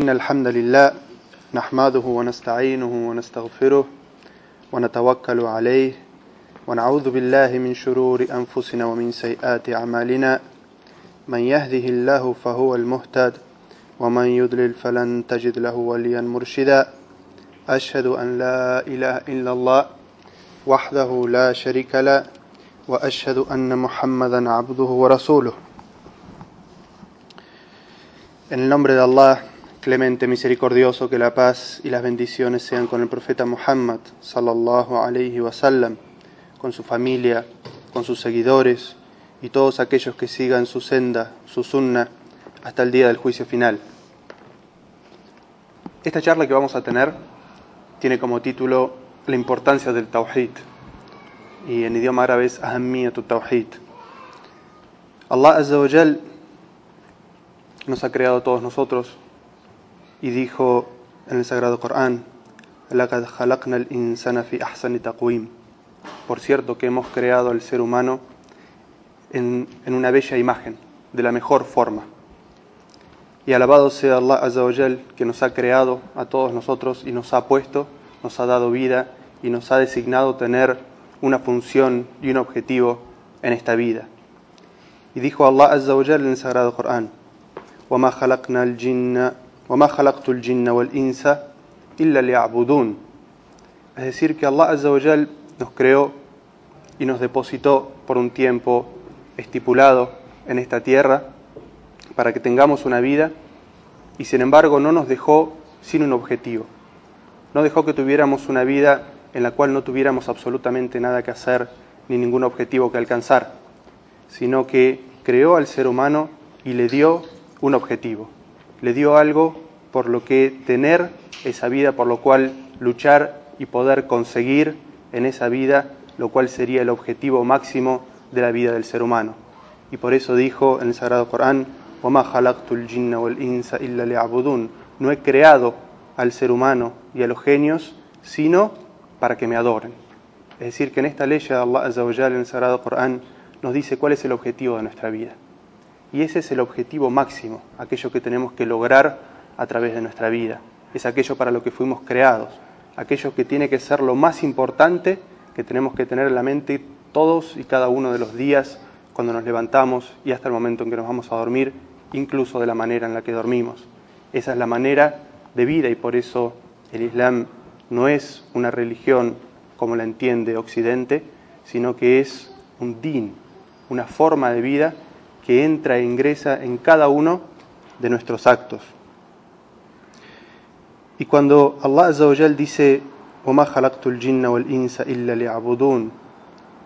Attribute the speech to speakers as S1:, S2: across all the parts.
S1: إن الحمد لله نحمده ونستعينه ونستغفره ونتوكل عليه ونعوذ بالله من شرور أنفسنا ومن سيئات أعمالنا. من يهده الله فهو المهتد ومن يضلل فلن تجد له وليا مرشدا. أشهد أن لا إله إلا الله وحده لا شريك له وأشهد أن محمدا عبده ورسوله. En el nombre de Allah, clemente, misericordioso, que la paz y las bendiciones sean con el profeta Muhammad, sallallahu alayhi wa sallam, con su familia, con sus seguidores y todos aquellos que sigan su senda, su sunna, hasta el día del juicio final. Esta charla que vamos a tener tiene como título La importancia del Tawhid y en idioma árabe es Ahammiyatu Tawhid. Allah Azza wa nos ha creado a todos nosotros y dijo en el Sagrado Corán, لَقَدْ خَلَقْنَا الْإِنسَانَ فِي أَحْسَنِ تَقْوِيمٍ Por cierto que hemos creado al ser humano en, en, una bella imagen, de la mejor forma. Y alabado sea Allah Azza wa Jal, que nos ha creado a todos nosotros y nos ha puesto, nos ha dado vida y nos ha designado tener una función y un objetivo en esta vida. Y dijo Allah Azza wa Jal en el Sagrado Corán, وما خلقنا الجن وما خلقت الجن والإنس إلا ليعبدون es decir que Allah Azza wa Jal nos creó y nos depositó por un tiempo estipulado en esta tierra para que tengamos una vida y sin embargo no nos dejó sin un objetivo no dejó que tuviéramos una vida en la cual no tuviéramos absolutamente nada que hacer ni ningún objetivo que alcanzar sino que creó al ser humano y le dio un objetivo. Le dio algo por lo que tener esa vida, por lo cual luchar y poder conseguir en esa vida, lo cual sería el objetivo máximo de la vida del ser humano. Y por eso dijo en el Sagrado Corán, No he creado al ser humano y a los genios, sino para que me adoren. Es decir, que en esta ley de Allah en el Sagrado Corán nos dice cuál es el objetivo de nuestra vida. Y ese es el objetivo máximo, aquello que tenemos que lograr a través de nuestra vida. Es aquello para lo que fuimos creados, aquello que tiene que ser lo más importante que tenemos que tener en la mente todos y cada uno de los días cuando nos levantamos y hasta el momento en que nos vamos a dormir, incluso de la manera en la que dormimos. Esa es la manera de vida y por eso el Islam no es una religión como la entiende Occidente, sino que es un din, una forma de vida que entra e ingresa en cada uno de nuestros actos. Y cuando Allah Azzawajal dice,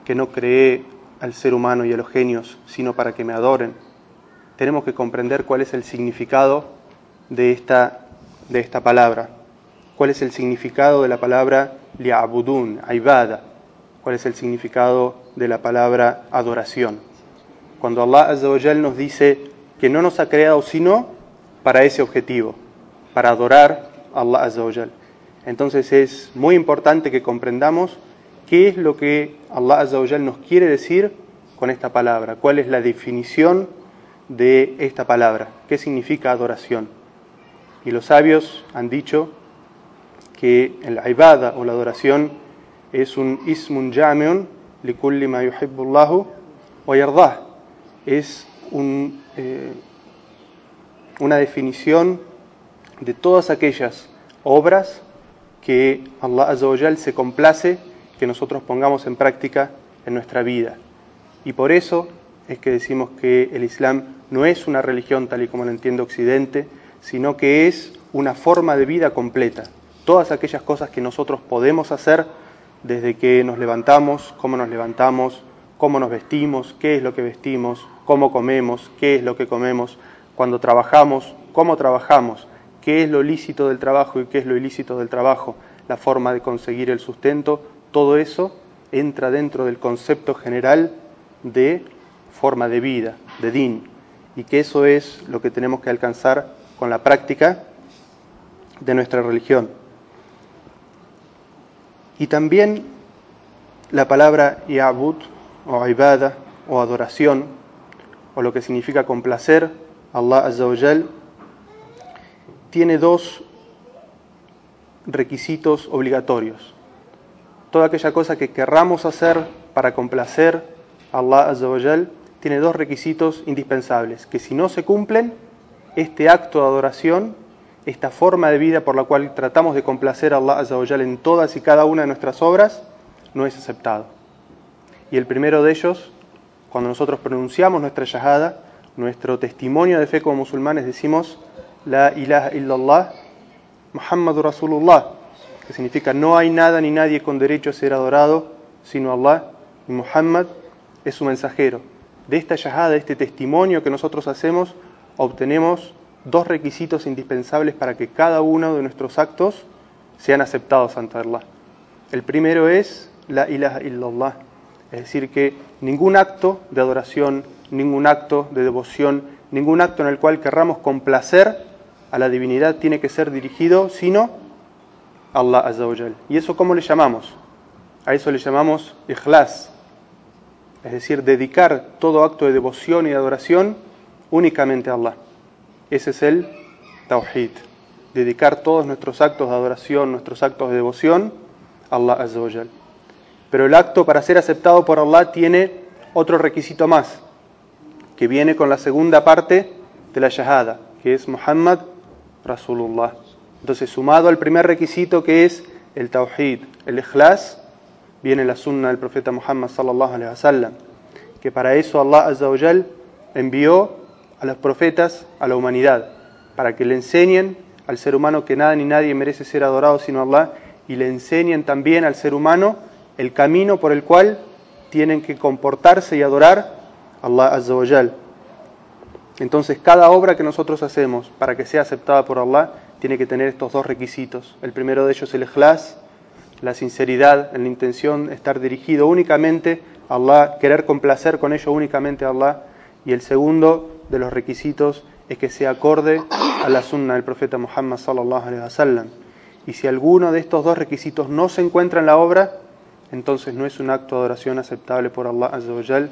S1: que no creé al ser humano y a los genios, sino para que me adoren, tenemos que comprender cuál es el significado de esta, de esta palabra. ¿Cuál es el significado de la palabra li'abudun, aibada? ¿Cuál es el significado de la palabra adoración? Cuando Allah Azza wa Jal nos dice que no nos ha creado sino para ese objetivo, para adorar a Allah Azza wa Jal. Entonces es muy importante que comprendamos qué es lo que Allah Azza wa Jal nos quiere decir con esta palabra, cuál es la definición de esta palabra, qué significa adoración. Y los sabios han dicho que el ibada o la adoración es un ismun jamiun likulli ma yuhibbullahu wa yardah es eh, una definición de todas aquellas obras que Allah Azza se complace que nosotros pongamos en práctica en nuestra vida. Y por eso es que decimos que el Islam no es una religión tal y como lo entiende Occidente, sino que es una forma de vida completa. Todas aquellas cosas que nosotros podemos hacer desde que nos levantamos, cómo nos levantamos, cómo nos vestimos, qué es lo que vestimos, cómo comemos, qué es lo que comemos, cuando trabajamos, cómo trabajamos, qué es lo lícito del trabajo y qué es lo ilícito del trabajo, la forma de conseguir el sustento, todo eso entra dentro del concepto general de forma de vida, de din, y que eso es lo que tenemos que alcanzar con la práctica de nuestra religión. Y también la palabra ya'bud o ibada o adoración o lo que significa complacer, Allah Azza wa tiene dos requisitos obligatorios. Toda aquella cosa que querramos hacer para complacer a Allah Azza tiene dos requisitos indispensables, que si no se cumplen, este acto de adoración, esta forma de vida por la cual tratamos de complacer a Allah Azza en todas y cada una de nuestras obras, no es aceptado. Y el primero de ellos, cuando nosotros pronunciamos nuestra shahada, nuestro testimonio de fe como musulmanes, decimos La ilaha illallah, Muhammad Rasulullah, que significa no hay nada ni nadie con derecho a ser adorado sino Allah, y Muhammad es su mensajero. De esta shahada, de este testimonio que nosotros hacemos, obtenemos dos requisitos indispensables para que cada uno de nuestros actos sean aceptados ante Allah. El primero es la ilaha illallah, es decir, que ningún acto de adoración, ningún acto de devoción, ningún acto en el cual querramos complacer a la divinidad tiene que ser dirigido sino a Allah Azza ¿Y eso cómo le llamamos? A eso le llamamos ikhlas, es decir, dedicar todo acto de devoción y de adoración únicamente a Allah. Ese es el tawhid, dedicar todos nuestros actos de adoración, nuestros actos de devoción a Allah Azza Pero el acto para ser aceptado por Allah tiene otro requisito más, que viene con la segunda parte de la shahada, que es Muhammad Rasulullah. Entonces, sumado al primer requisito que es el tawhid, el ikhlas, viene la sunna del profeta Muhammad sallallahu alaihi wasallam, que para eso Allah azza envió a los profetas a la humanidad, para que le enseñen al ser humano que nada ni nadie merece ser adorado sino Allah y le enseñen también al ser humano el camino por el cual tienen que comportarse y adorar a Allah azza Entonces, cada obra que nosotros hacemos para que sea aceptada por Allah tiene que tener estos dos requisitos. El primero de ellos es el ikhlas, la sinceridad en la intención, estar dirigido únicamente a Allah, querer complacer con ello únicamente a Allah. Y el segundo de los requisitos es que sea acorde a la sunna del profeta Muhammad sallallahu alaihi wasallam. Y si alguno de estos dos requisitos no se encuentra en la obra, entonces no es un acto de adoración aceptable por Allah azza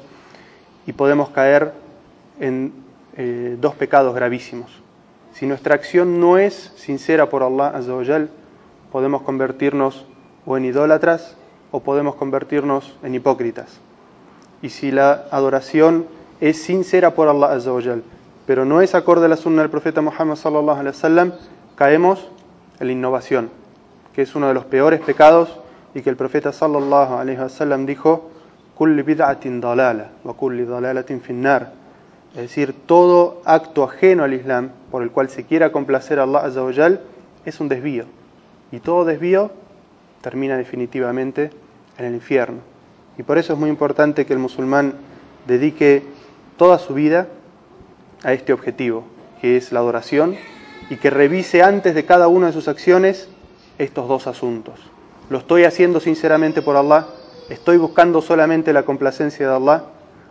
S1: y podemos caer en eh, dos pecados gravísimos. Si nuestra acción no es sincera por Allah azza podemos convertirnos o en idólatras o podemos convertirnos en hipócritas. Y si la adoración es sincera por Allah Azza pero no es acorde a la sunna del profeta Muhammad sallallahu alaihi wasallam, caemos en la innovación, que es uno de los peores pecados y que el profeta sallallahu alaihi wasallam dijo: "Kulli bid'atin dalala wa kulli dalalatin finnar." Es decir, todo acto ajeno al Islam por el cual se quiera complacer a Allah Azza es un desvío. Y todo desvío termina definitivamente en el infierno. Y por eso es muy importante que el musulmán dedique toda su vida a este objetivo, que es la adoración, y que revise antes de cada una de sus acciones estos dos asuntos. ¿Lo estoy haciendo sinceramente por Allah? ¿Estoy buscando solamente la complacencia de Allah?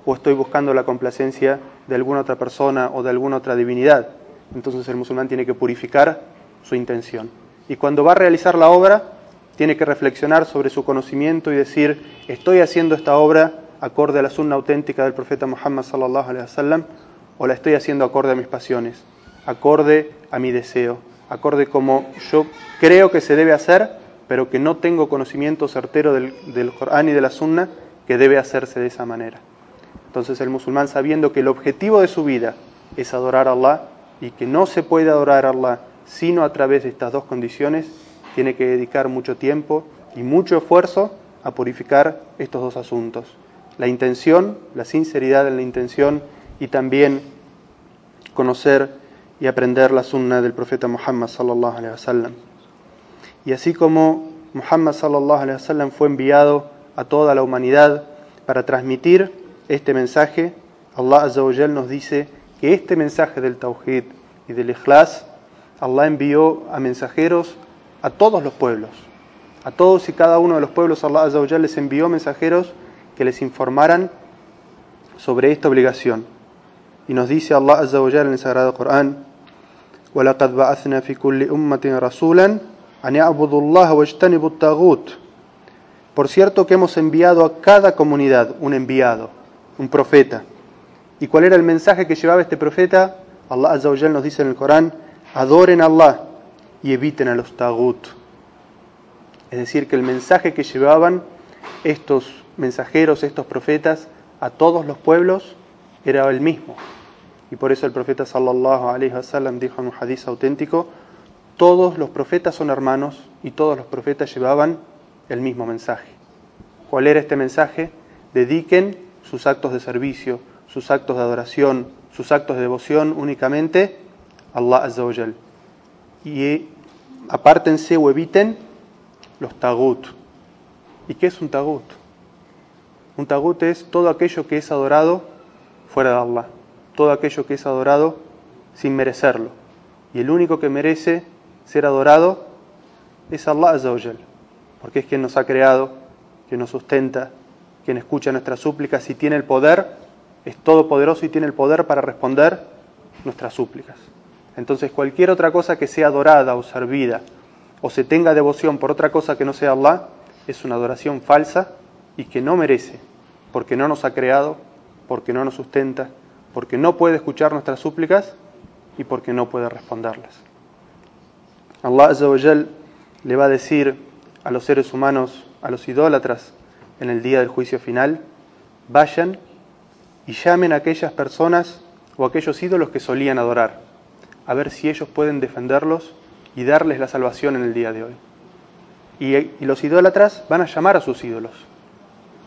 S1: ¿O estoy buscando la complacencia de alguna otra persona o de alguna otra divinidad? Entonces el musulmán tiene que purificar su intención. Y cuando va a realizar la obra, tiene que reflexionar sobre su conocimiento y decir, ¿estoy haciendo esta obra acorde a la sunna auténtica del profeta Muhammad sallallahu alaihi wasallam o la estoy haciendo acorde a mis pasiones, acorde a mi deseo, acorde como yo creo que se debe hacer, pero que no tengo conocimiento certero del, del Corán y de la sunna que debe hacerse de esa manera. Entonces el musulmán sabiendo que el objetivo de su vida es adorar a Allah y que no se puede adorar a Allah sino a través de estas dos condiciones, tiene que dedicar mucho tiempo y mucho esfuerzo a purificar estos dos asuntos. La intención, la sinceridad en la intención y también conocer y aprender la sunna del profeta Muhammad sallallahu alaihi wasallam. Y así como Muhammad sallallahu alaihi wasallam fue enviado a toda la humanidad para transmitir este mensaje, Allah azza wa nos dice que este mensaje del tawhid y del ikhlas Allah envió a mensajeros a todos los pueblos. A todos y cada uno de los pueblos Allah azza wa les envió mensajeros que les informaran sobre esta obligación. Y nos dice Allah azza wa en el sagrado Corán: "Wa laqad ba'athna fi kulli ummatin rasulan" Por cierto que hemos enviado a cada comunidad un enviado, un profeta. ¿Y cuál era el mensaje que llevaba este profeta? Allah Azza nos dice en el Corán, adoren a Allah y eviten a los tagut. Es decir, que el mensaje que llevaban estos mensajeros, estos profetas, a todos los pueblos era el mismo. Y por eso el profeta sallallahu alaihi wasallam dijo en un hadiz auténtico, todos los profetas son hermanos y todos los profetas llevaban el mismo mensaje. ¿Cuál era este mensaje? Dediquen sus actos de servicio, sus actos de adoración, sus actos de devoción únicamente a Allah Azza wa Y apártense o eviten los tagut. ¿Y qué es un tagut? Un tagut es todo aquello que es adorado fuera de Allah, todo aquello que es adorado sin merecerlo. Y el único que merece ser adorado es Allah Azzawajal, porque es quien nos ha creado, quien nos sustenta, quien escucha nuestras súplicas y tiene el poder, es todopoderoso y tiene el poder para responder nuestras súplicas. Entonces cualquier otra cosa que sea adorada o servida o se tenga devoción por otra cosa que no sea Allah, es una adoración falsa y que no merece, porque no nos ha creado, porque no nos sustenta, porque no puede escuchar nuestras súplicas y porque no puede responderlas. Allah Azza le va a decir a los seres humanos, a los idólatras, en el día del juicio final, vayan y llamen a aquellas personas o aquellos ídolos que solían adorar, a ver si ellos pueden defenderlos y darles la salvación en el día de hoy. Y, los idólatras van a llamar a sus ídolos.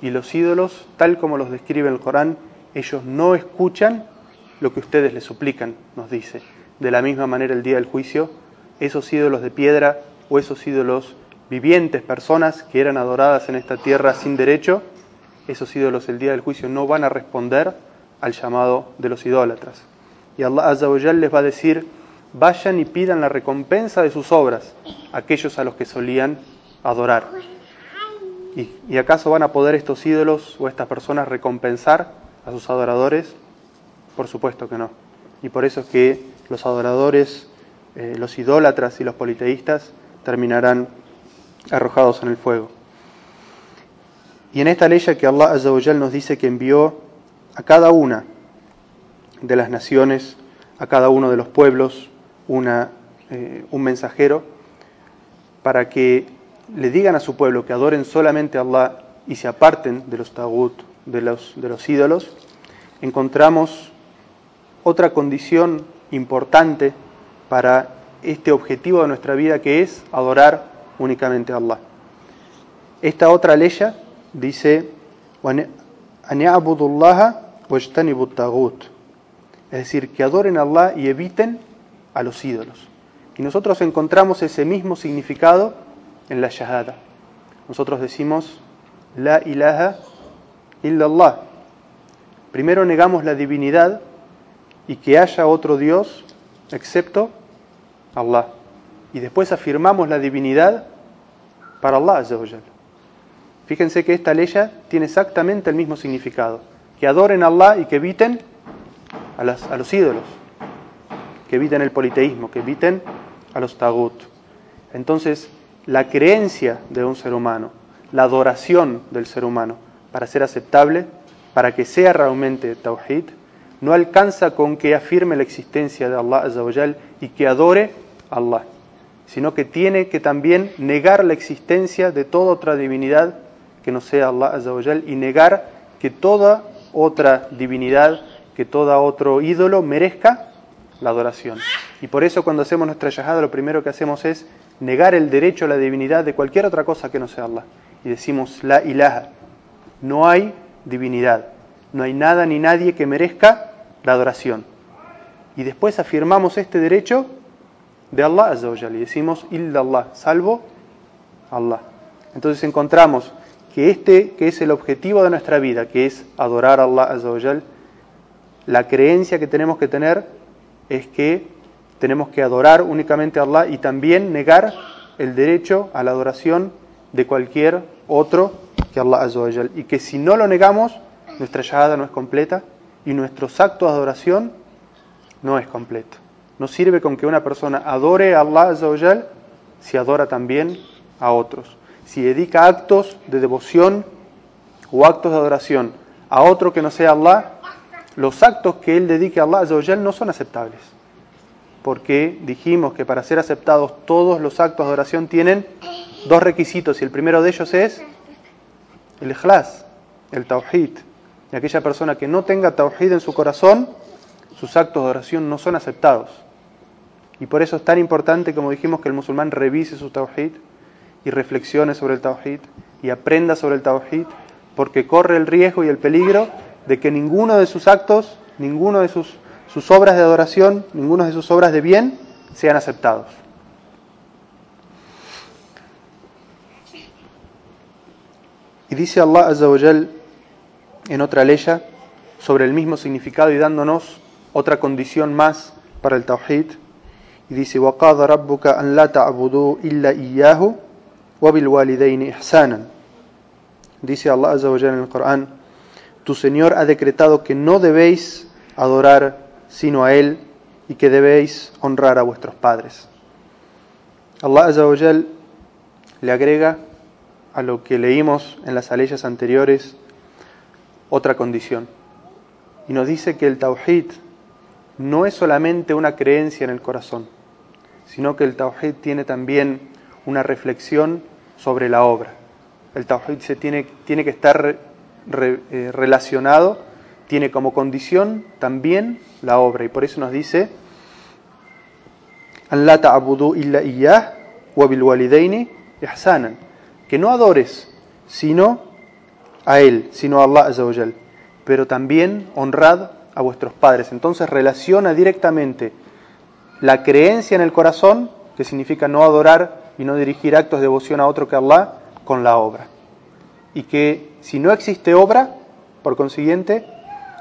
S1: Y los ídolos, tal como los describe el Corán, ellos no escuchan lo que ustedes les suplican, nos dice. De la misma manera el día del juicio, esos ídolos de piedra o esos ídolos vivientes, personas que eran adoradas en esta tierra sin derecho, esos ídolos el día del juicio no van a responder al llamado de los idólatras. Y Allah les va a decir, vayan y pidan la recompensa de sus obras, aquellos a los que solían adorar. ¿Y, ¿Y acaso van a poder estos ídolos o estas personas recompensar a sus adoradores? Por supuesto que no. Y por eso es que los adoradores eh, los idólatras y los politeístas terminarán arrojados en el fuego. Y en esta ley que Allah Azza nos dice que envió a cada una de las naciones, a cada uno de los pueblos, una, eh, un mensajero, para que le digan a su pueblo que adoren solamente a Allah y se aparten de los tagut, de los, de los ídolos, encontramos otra condición importante para este objetivo de nuestra vida que es adorar únicamente a Allah. Esta otra ley dice, es decir, que adoren a Allah y eviten a los ídolos. Y nosotros encontramos ese mismo significado en la Shahada. Nosotros decimos, La ilaha illallah. Primero negamos la divinidad y que haya otro Dios excepto Allah. Y después afirmamos la divinidad para Allah Fíjense que esta ley tiene exactamente el mismo significado. Que adoren a Allah y que eviten a, los ídolos. Que eviten el politeísmo, que eviten a los tagut. Entonces, la creencia de un ser humano, la adoración del ser humano, para ser aceptable, para que sea realmente tawhid, no alcanza con que afirme la existencia de Allah y que adore Allah, sino que tiene que también negar la existencia de toda otra divinidad que no sea Allah Azzawajal y negar que toda otra divinidad, que todo otro ídolo merezca la adoración. Y por eso cuando hacemos nuestra yahada lo primero que hacemos es negar el derecho a la divinidad de cualquier otra cosa que no sea Allah. Y decimos la ilaha, no hay divinidad, no hay nada ni nadie que merezca la adoración. Y después afirmamos este derecho de Allah Azzawajal y decimos illallah, salvo Allah. Entonces encontramos que este que es el objetivo de nuestra vida, que es adorar a Allah Azzawajal, la creencia que tenemos que tener es que tenemos que adorar únicamente a Allah y también negar el derecho a la adoración de cualquier otro que Allah Azzawajal. Y que si no lo negamos, nuestra llegada no es completa y nuestros actos de adoración no es completo. No sirve con que una persona adore a Allah si adora también a otros. Si dedica actos de devoción o actos de adoración a otro que no sea Allah, los actos que él dedique a Allah no son aceptables. porque dijimos que para ser aceptados todos los actos de oración tienen dos requisitos y el primero de ellos es el ikhlas, el tawhid. Y aquella persona que no tenga tawhid en su corazón, sus actos de oración no son aceptados. Y por eso es tan importante, como dijimos, que el musulmán revise su tawhid y reflexione sobre el tawhid y aprenda sobre el tawhid, porque corre el riesgo y el peligro de que ninguno de sus actos, ninguno de sus, sus obras de adoración, ninguno de sus obras de bien sean aceptados. Y dice Allah Azza en otra ley sobre el mismo significado y dándonos otra condición más para el tawhid. Y dice: وَقَادَ رَبُّكَ أَن لَا تَعْبُدُوا إِلَّا إِيَّاهُ وَبِالْوَالِدَيْنِ إِحْسَانًا Dice Allah Azza wa en el Corán: Tu Señor ha decretado que no debéis adorar sino a Él y que debéis honrar a vuestros padres. Allah Azza wa le agrega a lo que leímos en las aleyas anteriores otra condición. Y nos dice que el tawhid no es solamente una creencia en el corazón, sino que el tawhid tiene también una reflexión sobre la obra. El tawhid se tiene, tiene que estar eh, relacionado, tiene como condición también la obra. Y por eso nos dice, que no adores sino a Él, sino a Allah Azzawajal, pero también honrad a vuestros padres. Entonces relaciona directamente la creencia en el corazón, que significa no adorar y no dirigir actos de devoción a otro que Allah, con la obra. Y que si no existe obra, por consiguiente,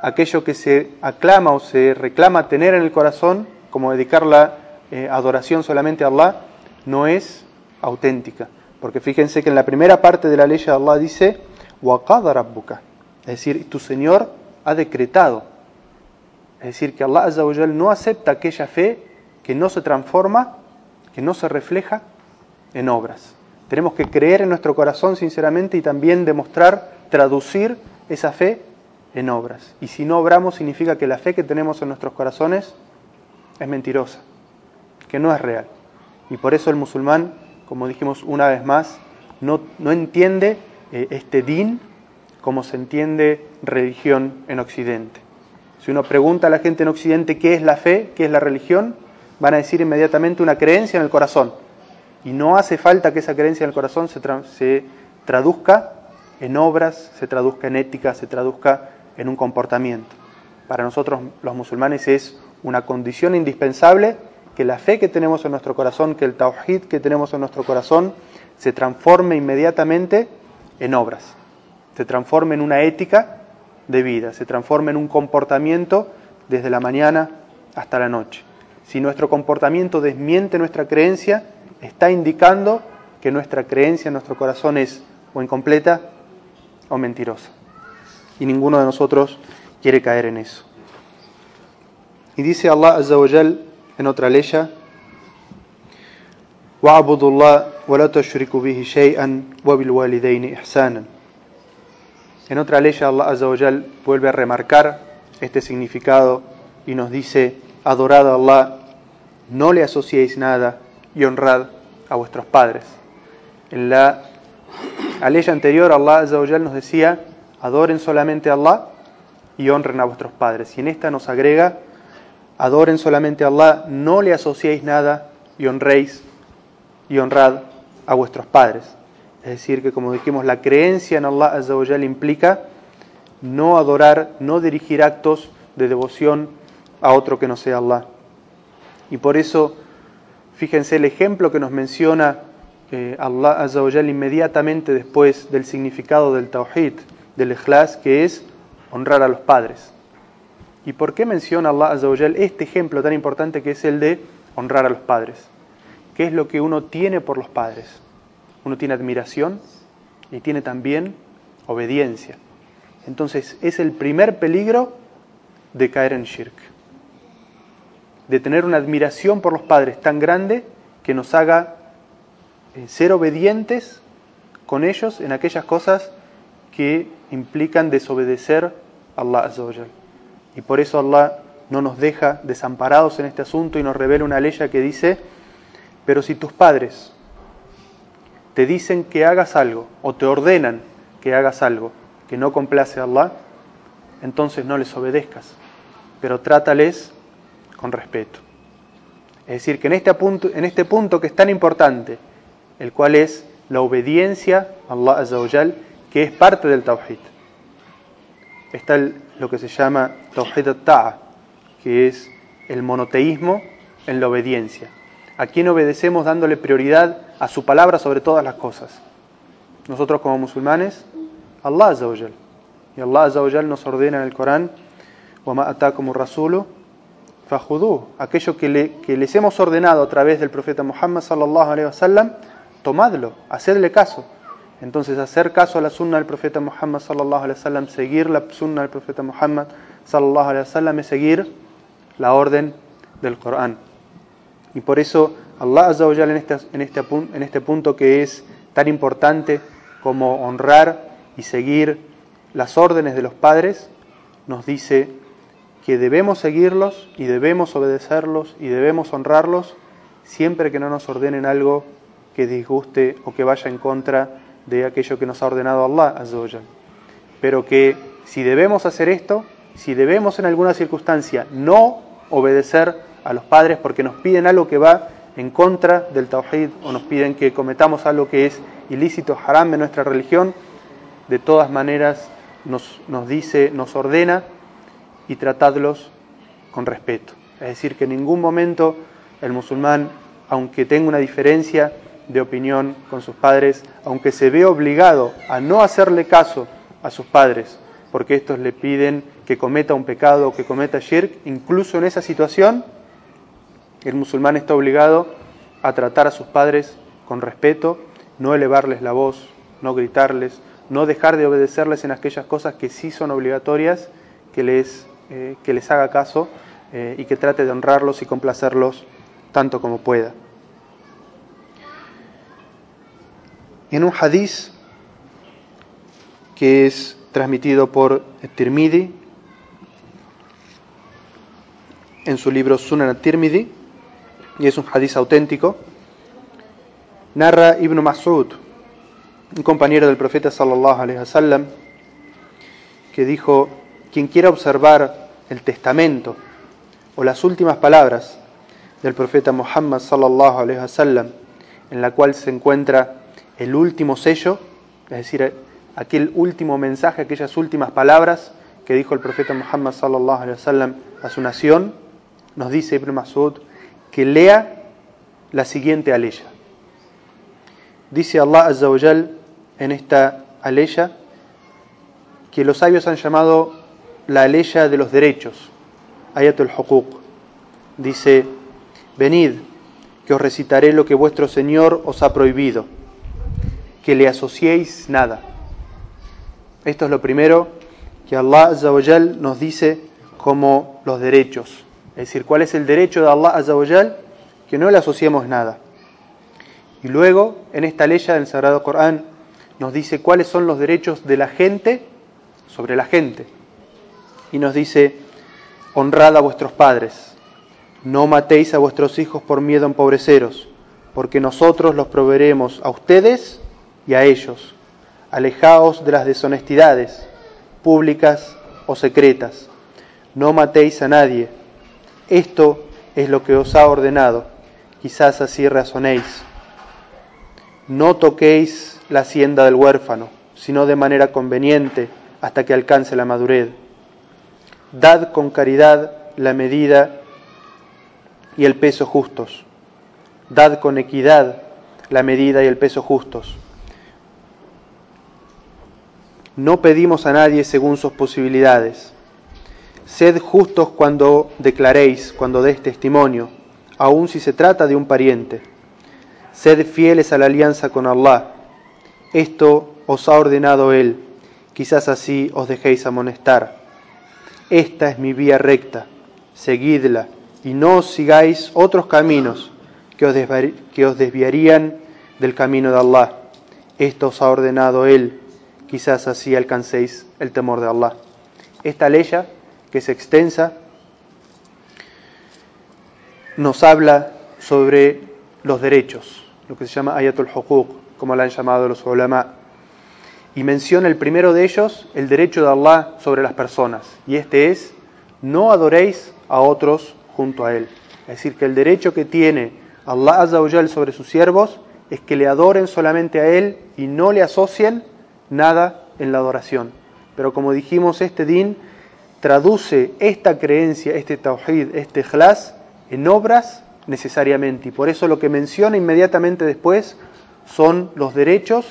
S1: aquello que se aclama o se reclama tener en el corazón, como dedicar la eh, adoración solamente a Allah, no es auténtica. Porque fíjense que en la primera parte de la ley de Allah dice, es decir, tu Señor ha decretado. Es decir, que Allah no acepta aquella fe que no se transforma, que no se refleja en obras. Tenemos que creer en nuestro corazón sinceramente y también demostrar, traducir esa fe en obras. Y si no obramos significa que la fe que tenemos en nuestros corazones es mentirosa, que no es real. Y por eso el musulmán como dijimos una vez más, no, no entiende eh, este din como se entiende religión en Occidente. Si uno pregunta a la gente en Occidente qué es la fe, qué es la religión, van a decir inmediatamente una creencia en el corazón. Y no hace falta que esa creencia en el corazón se, se traduzca en obras, se traduzca en ética, se traduzca en un comportamiento. Para nosotros los musulmanes es una condición indispensable que la fe que tenemos en nuestro corazón, que el tawhid que tenemos en nuestro corazón, se transforme inmediatamente en obras, se transforme en una ética de vida, se transforme en un comportamiento desde la mañana hasta la noche. Si nuestro comportamiento desmiente nuestra creencia, está indicando que nuestra creencia en nuestro corazón es o incompleta o mentirosa. Y ninguno de nosotros quiere caer en eso. Y dice Allah Azza en otra ley, En otra ley Allah Azza vuelve a remarcar este significado y nos dice, adorad a Allah, no le asociéis nada y honrad a vuestros padres. En la, ley anterior Allah Azza nos decía, adoren solamente a Allah y honren a vuestros padres. Y en esta nos agrega, adoren solamente a Allah, no le asociéis nada y honréis y honrad a vuestros padres. Es decir, que como dijimos, la creencia en Allah implica no adorar, no dirigir actos de devoción a otro que no sea Allah. Y por eso, fíjense el ejemplo que nos menciona eh, Allah inmediatamente después del significado del Tawhid, del Ikhlas, que es honrar a los padres. ¿Y por qué menciona Allah Azzawajal este ejemplo tan importante que es el de honrar a los padres? ¿Qué es lo que uno tiene por los padres? Uno tiene admiración y tiene también obediencia. Entonces es el primer peligro de caer en shirk. De tener una admiración por los padres tan grande que nos haga eh, ser obedientes con ellos en aquellas cosas que implican desobedecer a Allah Azzawajal. Y por eso Allah no nos deja desamparados en este asunto y nos revela una ley que dice, pero si tus padres te dicen que hagas algo o te ordenan que hagas algo que no complace a Allah, entonces no les obedezcas, pero trátales con respeto. Es decir, que en este punto, en este punto que es tan importante, el cual es la obediencia a Allah Azza que es parte del Tawhid. Está lo que se llama Tawhid al-Ta'a, que es el monoteísmo en la obediencia. A quien obedecemos dándole prioridad a su palabra sobre todas las cosas. Nosotros como musulmanes, Allah Azza Y Allah Azza nos ordena en el Corán, como rasulu fajudú, aquello que, le, que les hemos ordenado a través del profeta Muhammad sallallahu alaihi wasallam, tomadlo, hacedle caso. Entonces, hacer caso a la sunna del profeta Muhammad sallallahu alaihi wasallam, seguir la sunna del profeta Muhammad sallallahu wasallam es seguir la orden del Corán. Y por eso Allah este, en, este, punto que es tan importante como honrar y seguir las órdenes de los padres, nos dice que debemos seguirlos y debemos obedecerlos y debemos honrarlos siempre que no nos ordenen algo que disguste o que vaya en contra de aquello que nos ha ordenado Allah Pero que si debemos hacer esto, si debemos en alguna circunstancia no obedecer a los padres porque nos piden algo que va en contra del tawhid o nos piden que cometamos algo que es ilícito, haram en nuestra religión, de todas maneras nos, nos dice, nos ordena y tratadlos con respeto. Es decir, que en ningún momento el musulmán, aunque tenga una diferencia de opinión con sus padres, aunque se ve obligado a no hacerle caso a sus padres, porque estos le piden que cometa un pecado o que cometa shirk, incluso en esa situación, el musulmán está obligado a tratar a sus padres con respeto, no elevarles la voz, no gritarles, no dejar de obedecerles en aquellas cosas que sí son obligatorias, que les, eh, que les haga caso eh, y que trate de honrarlos y complacerlos tanto como pueda. En un hadiz que es transmitido por Tirmidhi en su libro Sunan al-Tirmidhi, y es un hadiz auténtico, narra Ibn Mas'ud, un compañero del profeta sallallahu alaihi wasallam, que dijo, quien quiera observar el testamento o las últimas palabras del profeta Muhammad sallallahu alaihi wasallam, en la cual se encuentra el último sello, es decir, aquel último mensaje, aquellas últimas palabras que dijo el profeta Muhammad sallallahu alaihi wasallam a su nación, nos dice Ibn Masud que lea la siguiente aleya. Dice Allah Azza en esta aleya que los sabios han llamado la aleya de los derechos, Ayatul Hukuk. Dice, venid, que os recitaré lo que vuestro Señor os ha prohibido, que le asociéis nada. Esto es lo primero que Allah Azza nos dice como los derechos. Es decir, cuál es el derecho de Allah Azza que no le asociemos nada. Y luego, en esta ley del Sagrado Corán, nos dice cuáles son los derechos de la gente sobre la gente. Y nos dice, honrad a vuestros padres, no matéis a vuestros hijos por miedo a empobreceros, porque nosotros los proveeremos a ustedes y a ellos. Alejaos de las deshonestidades, públicas o secretas. No matéis a nadie esto es lo que os ha ordenado, quizás así razonéis. No toquéis la hacienda del huérfano, sino de manera conveniente hasta que alcance la madurez. Dad con caridad la medida y el peso justos. Dad con equidad la medida y el peso justos. No pedimos a nadie según sus posibilidades Sed justos cuando declaréis, cuando des testimonio, aun si se trata de un pariente. Sed fieles a la alianza con Allah. Esto os ha ordenado Él, quizás así os dejéis amonestar. Esta es mi vía recta, seguidla, y no os sigáis otros caminos que os, que os desviarían del camino de Allah. Esto os ha ordenado Él, quizás así alcancéis el temor de Allah. Esta ley que es extensa, nos habla sobre los derechos, lo que se llama ayatul hukuk, como la han llamado los ulama. Y menciona el primero de ellos, el derecho de Allah sobre las personas. Y este es, no adoréis a otros junto a Él. Es decir, que el derecho que tiene Allah Azza sobre sus siervos es que le adoren solamente a Él y no le asocien nada en la adoración. Pero como dijimos, este din traduce esta creencia, este tawhid, este ikhlas, en obras necesariamente. Y por eso lo que menciona inmediatamente después son los derechos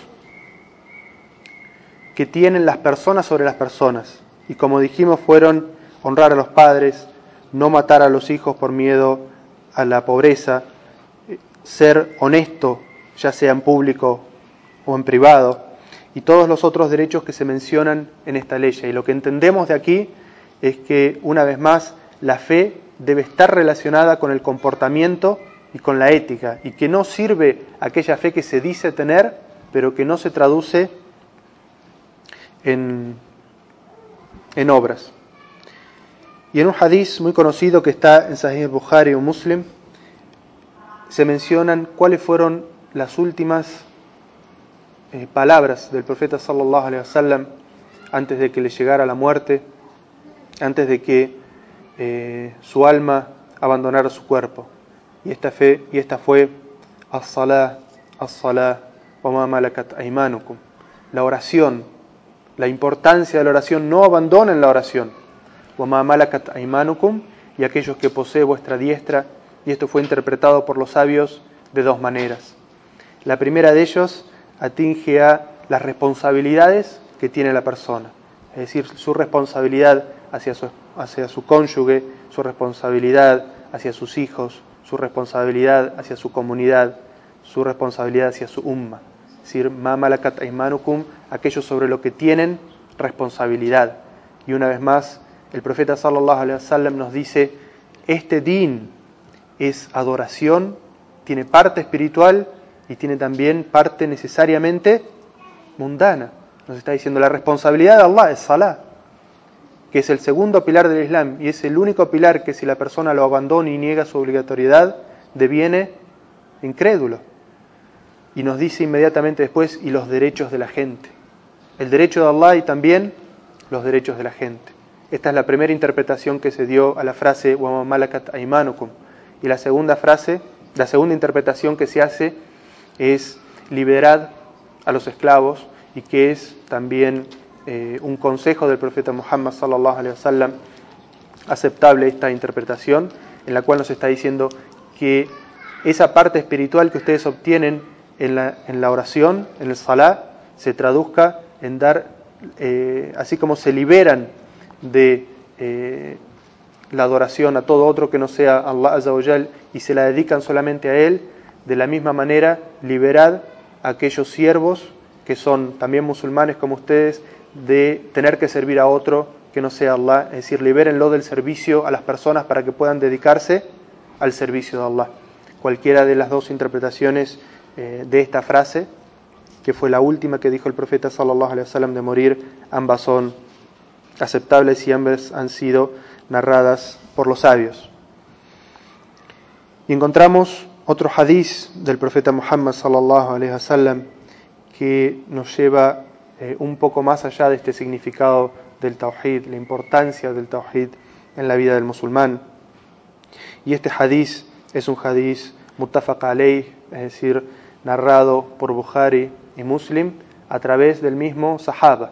S1: que tienen las personas sobre las personas. Y como dijimos, fueron honrar a los padres, no matar a los hijos por miedo a la pobreza, ser honesto, ya sea en público o en privado, y todos los otros derechos que se mencionan en esta ley. Y lo que entendemos de aquí es que, una vez más, la fe debe estar relacionada con el comportamiento y con la ética, y que no sirve aquella fe que se dice tener, pero que no se traduce en, en obras. Y en un hadiz muy conocido que está en Sahih Bukhari o Muslim, se mencionan cuáles fueron las últimas eh, palabras del profeta sallallahu alaihi wasallam antes de que le llegara la muerte, antes de que eh, su alma abandonara su cuerpo. Y esta fe y esta fue as-salah, as-salah wa ma malakat aymanukum. La oración, la importancia de la oración, no abandonen la oración malakat y aquellos que posee vuestra diestra, y esto fue interpretado por los sabios de dos maneras. La primera de ellos atinge a las responsabilidades que tiene la persona, es decir, su responsabilidad hacia su, hacia su cónyuge, su responsabilidad hacia sus hijos, su responsabilidad hacia su comunidad, su responsabilidad hacia su umma. Es decir, malakat aquellos sobre lo que tienen responsabilidad. Y una vez más, el profeta sallallahu alaihi wasallam nos dice, este din es adoración, tiene parte espiritual y tiene también parte necesariamente mundana. Nos está diciendo la responsabilidad de Allah es salah, que es el segundo pilar del Islam y es el único pilar que si la persona lo abandona y niega su obligatoriedad, deviene incrédulo. Y nos dice inmediatamente después, y los derechos de la gente. El derecho de Allah y también los derechos de la gente. Esta es la primera interpretación que se dio a la frase malakat aimanukum. Y la segunda frase, la segunda interpretación que se hace es liberar a los esclavos y que es también eh, un consejo del profeta Muhammad sallallahu alaihi wasallam aceptable esta interpretación en la cual nos está diciendo que esa parte espiritual que ustedes obtienen en la, en la oración, en el salah, se traduzca en dar, eh, así como se liberan de eh, la adoración a todo otro que no sea Allah Azza y se la dedican solamente a Él, de la misma manera liberad a aquellos siervos que son también musulmanes como ustedes de tener que servir a otro que no sea Allah, es decir, libérenlo del servicio a las personas para que puedan dedicarse al servicio de Allah. Cualquiera de las dos interpretaciones eh, de esta frase, que fue la última que dijo el profeta sallallahu alaihi wasallam de morir, ambas son aceptables y ambas han sido narradas por los sabios. Y encontramos otro hadiz del profeta Muhammad sallallahu alaihi wasallam que nos lleva eh, un poco más allá de este significado del tawhid, la importancia del tawhid en la vida del musulmán. Y este hadiz es un hadiz muttafaq alayh, es decir, narrado por Bukhari y Muslim a través del mismo sahaba.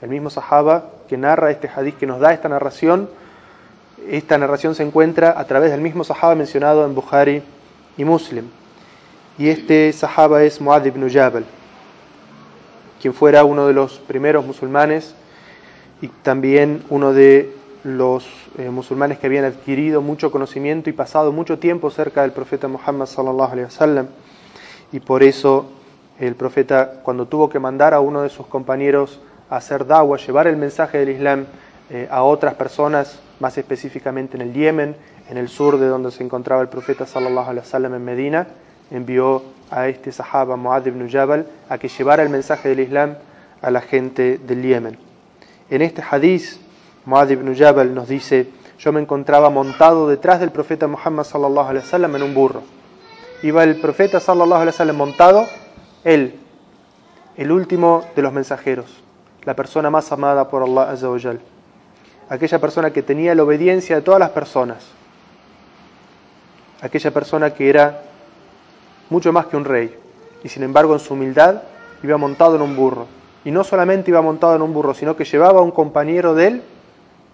S1: El mismo sahaba que narra este hadith, que nos da esta narración, esta narración se encuentra a través del mismo sahaba mencionado en Bukhari y Muslim. Y este sahaba es Muad ibn Jabal, quien fuera uno de los primeros musulmanes y también uno de los eh, musulmanes que habían adquirido mucho conocimiento y pasado mucho tiempo cerca del profeta Muhammad sallallahu alaihi wasallam y por eso el profeta cuando tuvo que mandar a uno de sus compañeros hacer dawa, llevar el mensaje del Islam eh, a otras personas, más específicamente en el Yemen, en el sur de donde se encontraba el profeta sallallahu alaihi wasallam en Medina, envió a este sahaba Muad ibn Jabal a que llevara el mensaje del Islam a la gente del Yemen. En este hadith, Muad ibn Jabal nos dice, yo me encontraba montado detrás del profeta Muhammad sallallahu alaihi wasallam en un burro. Iba el profeta sallallahu alaihi wasallam montado, él, el último de los mensajeros, la persona más amada por Allah azza. Aquella persona que tenía la obediencia de todas las personas. Aquella persona que era mucho más que un rey y sin embargo en su humildad iba montado en un burro. Y no solamente iba montado en un burro, sino que llevaba a un compañero de él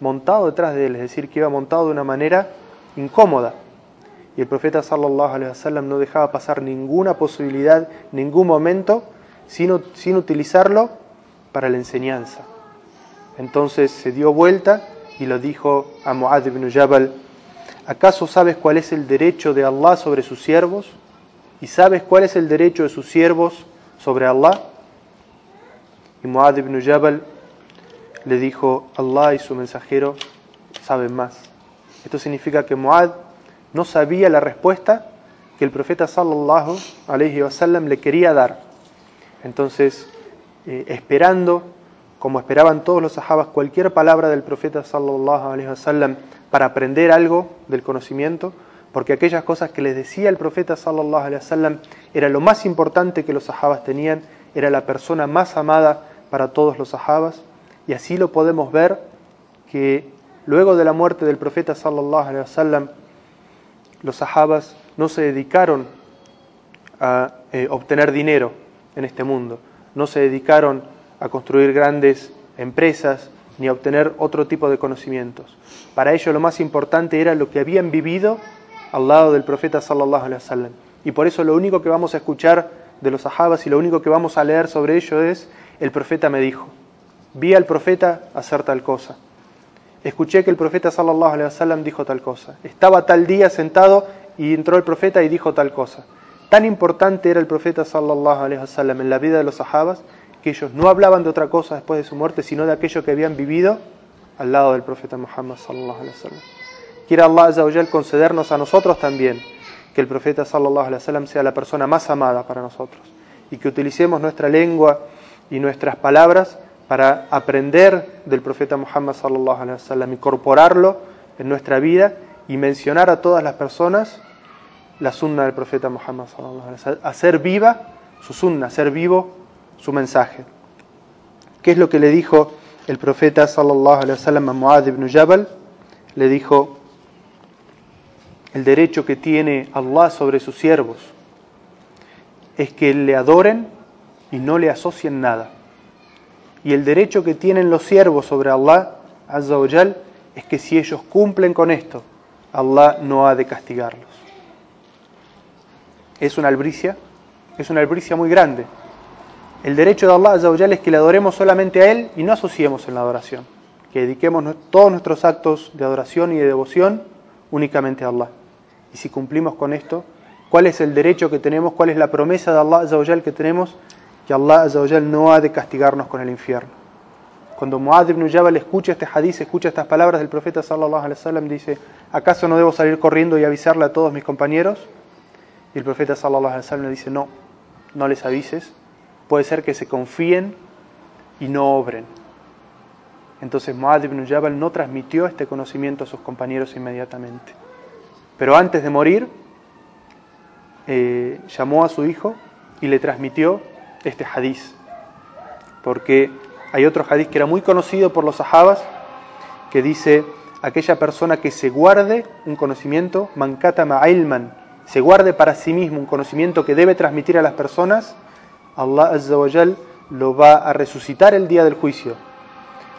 S1: montado detrás de él, es decir, que iba montado de una manera incómoda. Y el profeta sallallahu alaihi wasallam no dejaba pasar ninguna posibilidad, ningún momento, sin, sin utilizarlo para la enseñanza. Entonces se dio vuelta y lo dijo a Muad ibn Jabal, ¿acaso sabes cuál es el derecho de Allah sobre sus siervos? ¿Y sabes cuál es el derecho de sus siervos sobre Allah? Y Muad ibn Jabal le dijo, Allah y su mensajero saben más. Esto significa que Muad no sabía la respuesta que el profeta sallallahu alaihi wasallam le quería dar. Entonces, eh, esperando, como esperaban todos los sahabas, cualquier palabra del profeta sallallahu alaihi wasallam para aprender algo del conocimiento, porque aquellas cosas que les decía el profeta sallallahu alaihi wasallam era lo más importante que los sahabas tenían, era la persona más amada para todos los sahabas y así lo podemos ver que luego de la muerte del profeta sallallahu alaihi wasallam los sahabas no se dedicaron a eh, obtener dinero en este mundo, no se dedicaron a construir grandes empresas ni a obtener otro tipo de conocimientos. Para ellos lo más importante era lo que habían vivido al lado del profeta sallallahu alaihi wasallam. Y por eso lo único que vamos a escuchar de los sahabas y lo único que vamos a leer sobre ello es el profeta me dijo, vi al profeta hacer tal cosa. Escuché que el profeta sallallahu alaihi wasallam dijo tal cosa. Estaba tal día sentado y entró el profeta y dijo tal cosa. Tan importante era el profeta sallallahu alaihi wasallam en la vida de los sahabas que ellos no hablaban de otra cosa después de su muerte, sino de aquello que habían vivido al lado del profeta Muhammad sallallahu. Quiera Allah azza concedernos a nosotros también que el profeta sallallahu alaihi wasallam sea la persona más amada para nosotros y que utilicemos nuestra lengua y nuestras palabras para aprender del profeta Muhammad sallallahu alaihi wasallam, incorporarlo en nuestra vida y mencionar a todas las personas la sunna del profeta Muhammad sallallahu alaihi wasallam, hacer viva su sunna, hacer vivo su mensaje. ¿Qué es lo que le dijo el profeta sallallahu alaihi wasallam a Muad ibn Jabal? Le dijo el derecho que tiene Allah sobre sus siervos es que le adoren y no le asocien nada. Y el derecho que tienen los siervos sobre Allah, Azza es que si ellos cumplen con esto, Allah no ha de castigarlos. Es una albricia, es una albricia muy grande. El derecho de Allah Azza es que le adoremos solamente a Él y no asociemos en la adoración. Que dediquemos todos nuestros actos de adoración y de devoción únicamente a Allah. Y si cumplimos con esto, ¿cuál es el derecho que tenemos? ¿Cuál es la promesa de Allah Azza que tenemos? que Allah no ha de castigarnos con el infierno. Cuando Muad ibn Jabal escucha este hadith, escucha estas palabras del profeta sallallahu alaihi wasallam, dice, ¿acaso no debo salir corriendo y avisarle a todos mis compañeros? Y el profeta sallallahu alaihi wasallam le dice, no, no les avises, puede ser que se confíen y no obren. Entonces Muad ibn Jabal no transmitió este conocimiento a sus compañeros inmediatamente. Pero antes de morir, eh, llamó a su hijo y le transmitió este hadiz, porque hay otro hadiz que era muy conocido por los sahabas, que dice, aquella persona que se guarde un conocimiento, mankatama ilman, se guarde para sí mismo un conocimiento que debe transmitir a las personas, Allah Azza wa lo va a resucitar el día del juicio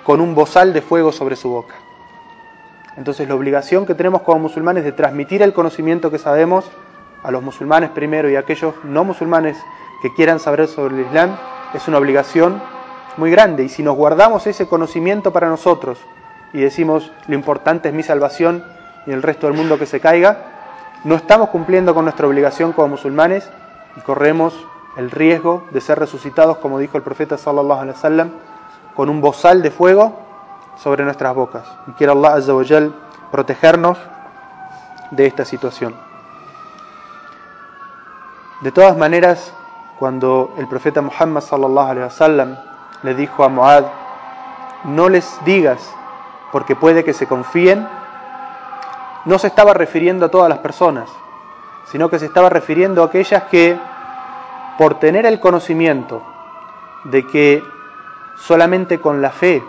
S1: con un bozal de fuego sobre su boca. Entonces la obligación que tenemos como musulmanes de transmitir el conocimiento que sabemos a los musulmanes primero y a aquellos no musulmanes que quieran saber sobre el Islam es una obligación muy grande. Y si nos guardamos ese conocimiento para nosotros y decimos lo importante es mi salvación y el resto del mundo que se caiga, no estamos cumpliendo con nuestra obligación como musulmanes y corremos el riesgo de ser resucitados, como dijo el profeta sallallahu alaihi wasallam, con un bozal de fuego sobre nuestras bocas. Y quiera Allah azza protegernos de esta situación. De todas maneras, cuando el profeta Muhammad sallallahu alaihi wasallam le dijo a Muad, no les digas porque puede que se confíen no se estaba refiriendo a todas las personas, sino que se estaba refiriendo a aquellas que, por tener el conocimiento de que solamente con la fe,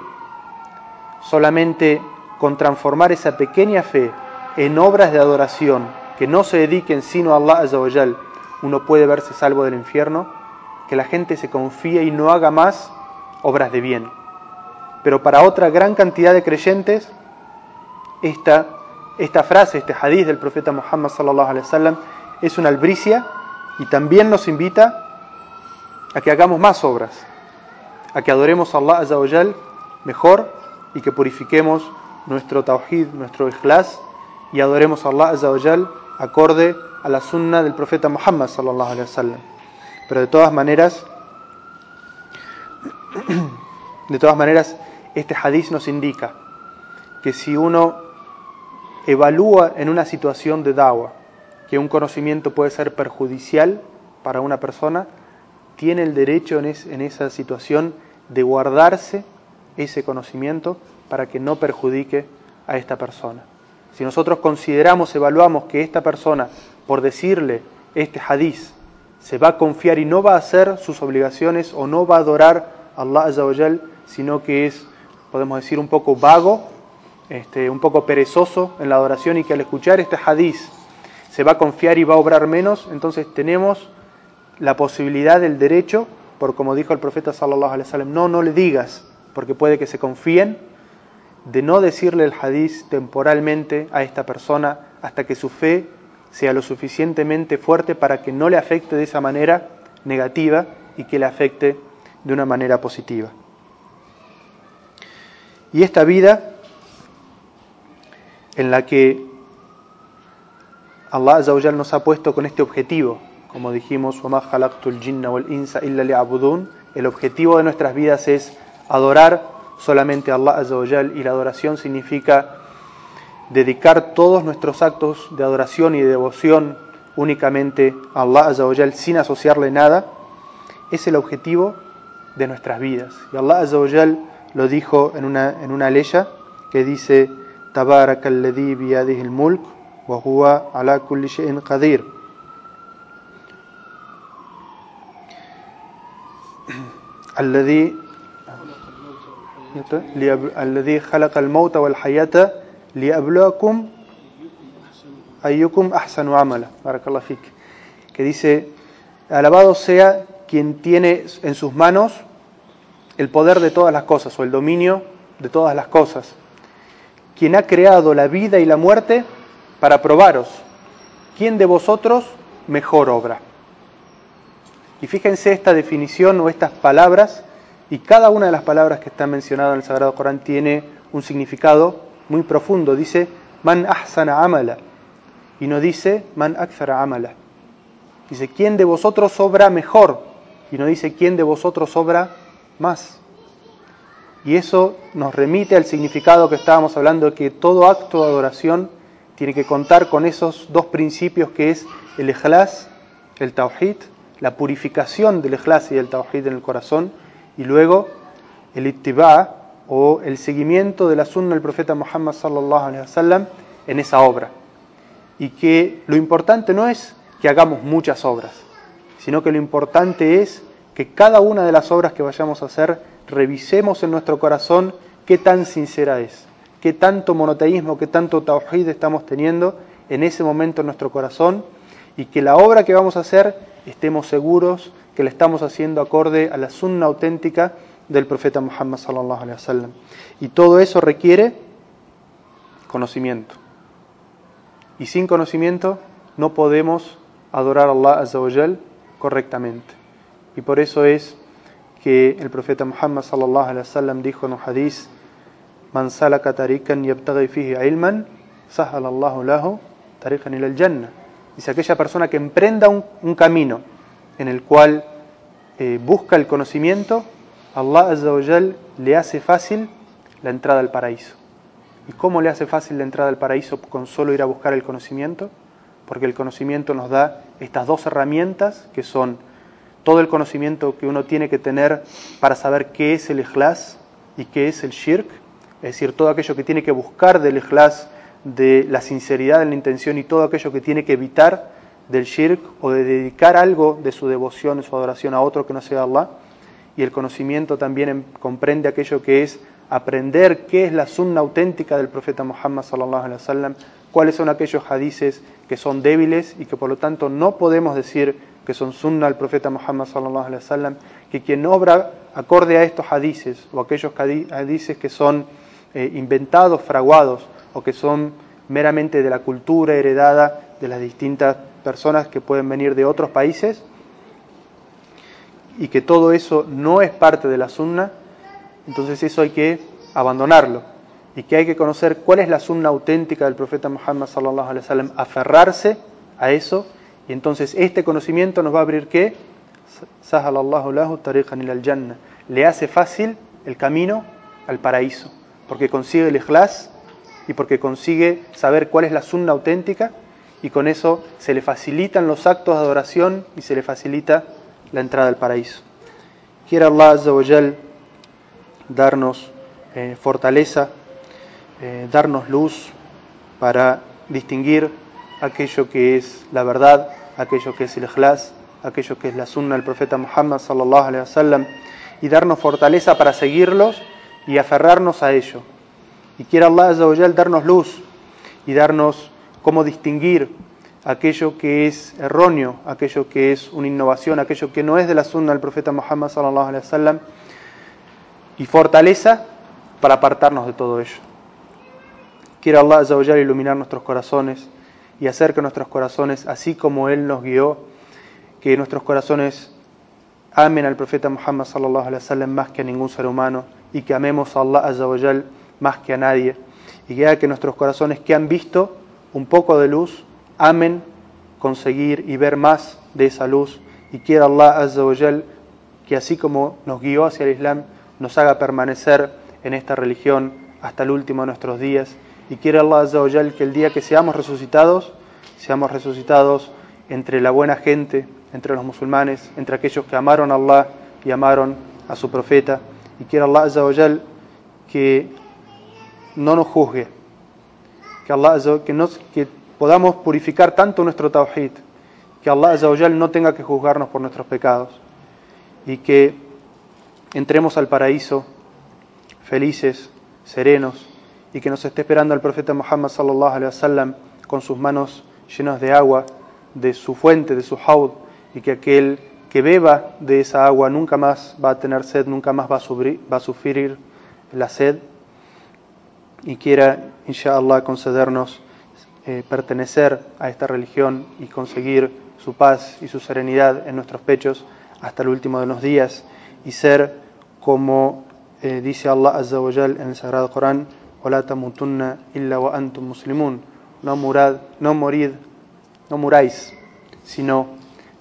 S1: solamente con transformar esa pequeña fe en obras de adoración que no se dediquen sino a Allah Azawajal, uno puede verse salvo del infierno, que la gente se confíe y no haga más obras de bien. Pero para otra gran cantidad de creyentes, esta, esta frase, este hadith del profeta Muhammad sallallahu alaihi wasallam es una albricia y también nos invita a que hagamos más obras, a que adoremos a Allah Azawajal mejor y que purifiquemos nuestro tawhid, nuestro ikhlas y adoremos a Allah Azawajal acorde a la sunna del profeta Muhammad sallallahu alaihi wasallam. Pero de todas maneras de todas maneras este hadith nos indica que si uno evalúa en una situación de dawa que un conocimiento puede ser perjudicial para una persona, tiene el derecho en, en esa situación de guardarse ese conocimiento para que no perjudique a esta persona. Si nosotros consideramos, evaluamos que esta persona, por decirle este hadiz, se va a confiar y no va a hacer sus obligaciones o no va a adorar a Allah sino que es, podemos decir, un poco vago, este, un poco perezoso en la adoración y que al escuchar este hadiz se va a confiar y va a obrar menos, entonces tenemos la posibilidad del derecho, por como dijo el profeta sallallahu alaihi no, no le digas, porque puede que se confíen, de no decirle el hadiz temporalmente a esta persona hasta que su fe sea lo suficientemente fuerte para que no le afecte de esa manera negativa y que le afecte de una manera positiva. Y esta vida en la que Allah nos ha puesto con este objetivo, como dijimos, el objetivo de nuestras vidas es adorar solamente a Allah Azawajal y la adoración significa dedicar todos nuestros actos de adoración y de devoción únicamente a Allah Azawajal sin asociarle nada, es el objetivo الذي خلق الموت والحياة ليبلوكم أيكم أحسن عملا بارك الله فيك que dice alabado sea quien tiene en sus manos el poder de todas las cosas o el dominio de todas las cosas quien ha creado la vida y la muerte para probaros quién de vosotros mejor obra y fíjense esta definición o estas palabras y cada una de las palabras que están mencionadas en el Sagrado Corán tiene un significado muy profundo. Dice, man ahsana amala. Y no dice, man akthara amala. Dice, ¿quién de vosotros obra mejor? Y no dice, ¿quién de vosotros obra más? Y eso nos remite al significado que estábamos hablando, de que todo acto de adoración tiene que contar con esos dos principios que es el ikhlas, el tawhid, la purificación del ikhlas y del tawhid en el corazón, y luego el ittiba o el seguimiento de la sunna del profeta Muhammad sallallahu alaihi wasallam en esa obra. Y que lo importante no es que hagamos muchas obras, sino que lo importante es que cada una de las obras que vayamos a hacer revisemos en nuestro corazón qué tan sincera es, qué tanto monoteísmo, qué tanto tawhid estamos teniendo en ese momento en nuestro corazón y que la obra que vamos a hacer estemos seguros que le estamos haciendo acorde a la sunna auténtica del profeta Muhammad sallallahu alaihi wasallam. Y todo eso requiere conocimiento. Y sin conocimiento no podemos adorar a Allah azza correctamente. Y por eso es que el profeta Muhammad sallallahu alaihi wasallam dijo en un hadith: "Man salaka tariqan yabtaghi fihi ilman, sahala Allahu lahu tariqan ila al-jannah." Dice aquella persona que emprenda un, un camino en el cual eh, busca el conocimiento, Allah Azza le hace fácil la entrada al paraíso. ¿Y cómo le hace fácil la entrada al paraíso con solo ir a buscar el conocimiento? Porque el conocimiento nos da estas dos herramientas que son todo el conocimiento que uno tiene que tener para saber qué es el ikhlas y qué es el shirk, es decir, todo aquello que tiene que buscar del ikhlas, de la sinceridad en la intención y todo aquello que tiene que evitar del shirk o de dedicar algo de su devoción, de su adoración a otro que no sea Allah. Y el conocimiento también comprende aquello que es aprender qué es la sunna auténtica del profeta Muhammad sallallahu alaihi wasallam, cuáles son aquellos hadices que son débiles y que por lo tanto no podemos decir que son sunna al profeta Muhammad sallallahu alaihi wasallam, que quien obra acorde a estos hadices o aquellos hadices que son eh, inventados, fraguados o que son meramente de la cultura heredada de las distintas personas que pueden venir de otros países y que todo eso no es parte de la sunna, entonces eso hay que abandonarlo y que hay que conocer cuál es la sunna auténtica del profeta Muhammad sallallahu alaihi wasallam, aferrarse a eso y entonces este conocimiento nos va a abrir qué? Le hace fácil el camino al paraíso, porque consigue el ikhlas y porque consigue saber cuál es la sunna auténtica y con eso se le facilitan los actos de adoración y se le facilita la entrada al paraíso. Quiera Allah Azza darnos eh, fortaleza, eh, darnos luz para distinguir aquello que es la verdad, aquello que es el ikhlas, aquello que es la sunna del profeta Muhammad sallallahu alaihi wasallam y darnos fortaleza para seguirlos y aferrarnos a ello. Y quiera Allah Azza darnos luz y darnos cómo distinguir aquello que es erróneo, aquello que es una innovación, aquello que no es de la sunna del profeta Muhammad sallallahu alaihi wasallam y fortaleza para apartarnos de todo ello. Quiera Allah Azza wa iluminar nuestros corazones y hacer que nuestros corazones, así como Él nos guió, que nuestros corazones amen al profeta Muhammad sallallahu alaihi wasallam más que a ningún ser humano y que amemos a Allah Azza wa más que a nadie y que haga que nuestros corazones que han visto un poco de luz amen conseguir y ver más de esa luz y quiera Allah Azza que así como nos guió hacia el Islam nos haga permanecer en esta religión hasta el último de nuestros días y quiera Allah Azza que el día que seamos resucitados seamos resucitados entre la buena gente entre los musulmanes entre aquellos que amaron a Allah y amaron a su profeta y quiera Allah Azza que no nos juzgue que nos, podamos purificar tanto nuestro tawhid, que Allah no tenga que juzgarnos por nuestros pecados y que entremos al paraíso felices, serenos y que nos esté esperando el profeta Muhammad sallallahu alaihi wasallam con sus manos llenas de agua de su fuente, de su haud y que aquel que beba de esa agua nunca más va a tener sed, nunca más va a, sufrir, va a sufrir la sed y quiera, inshallah, concedernos eh, pertenecer a esta religión y conseguir su paz y su serenidad en nuestros pechos hasta el último de los días y ser como eh, dice Allah Azza wa en el Sagrado Corán, tamutunna illa wa antum muslimun, no murad, no morid, no muráis, sino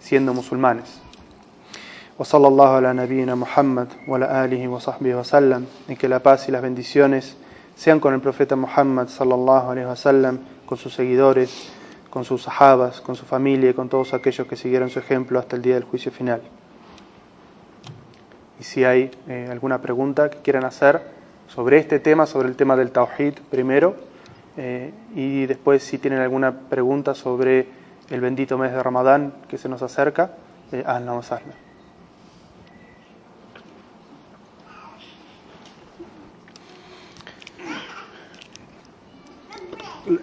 S1: siendo musulmanes. وصلى الله على نبينا محمد وعلى آله وصحبه وسلم y que la paz y las bendiciones sean con el profeta Muhammad sallallahu alaihi wasallam, con sus seguidores, con sus sahabas, con su familia y con todos aquellos que siguieron su ejemplo hasta el día del juicio final. Y si hay eh, alguna pregunta que quieran hacer sobre este tema, sobre el tema del Tawhid primero, eh, y después si tienen alguna pregunta sobre el bendito mes de Ramadán que se nos acerca, eh,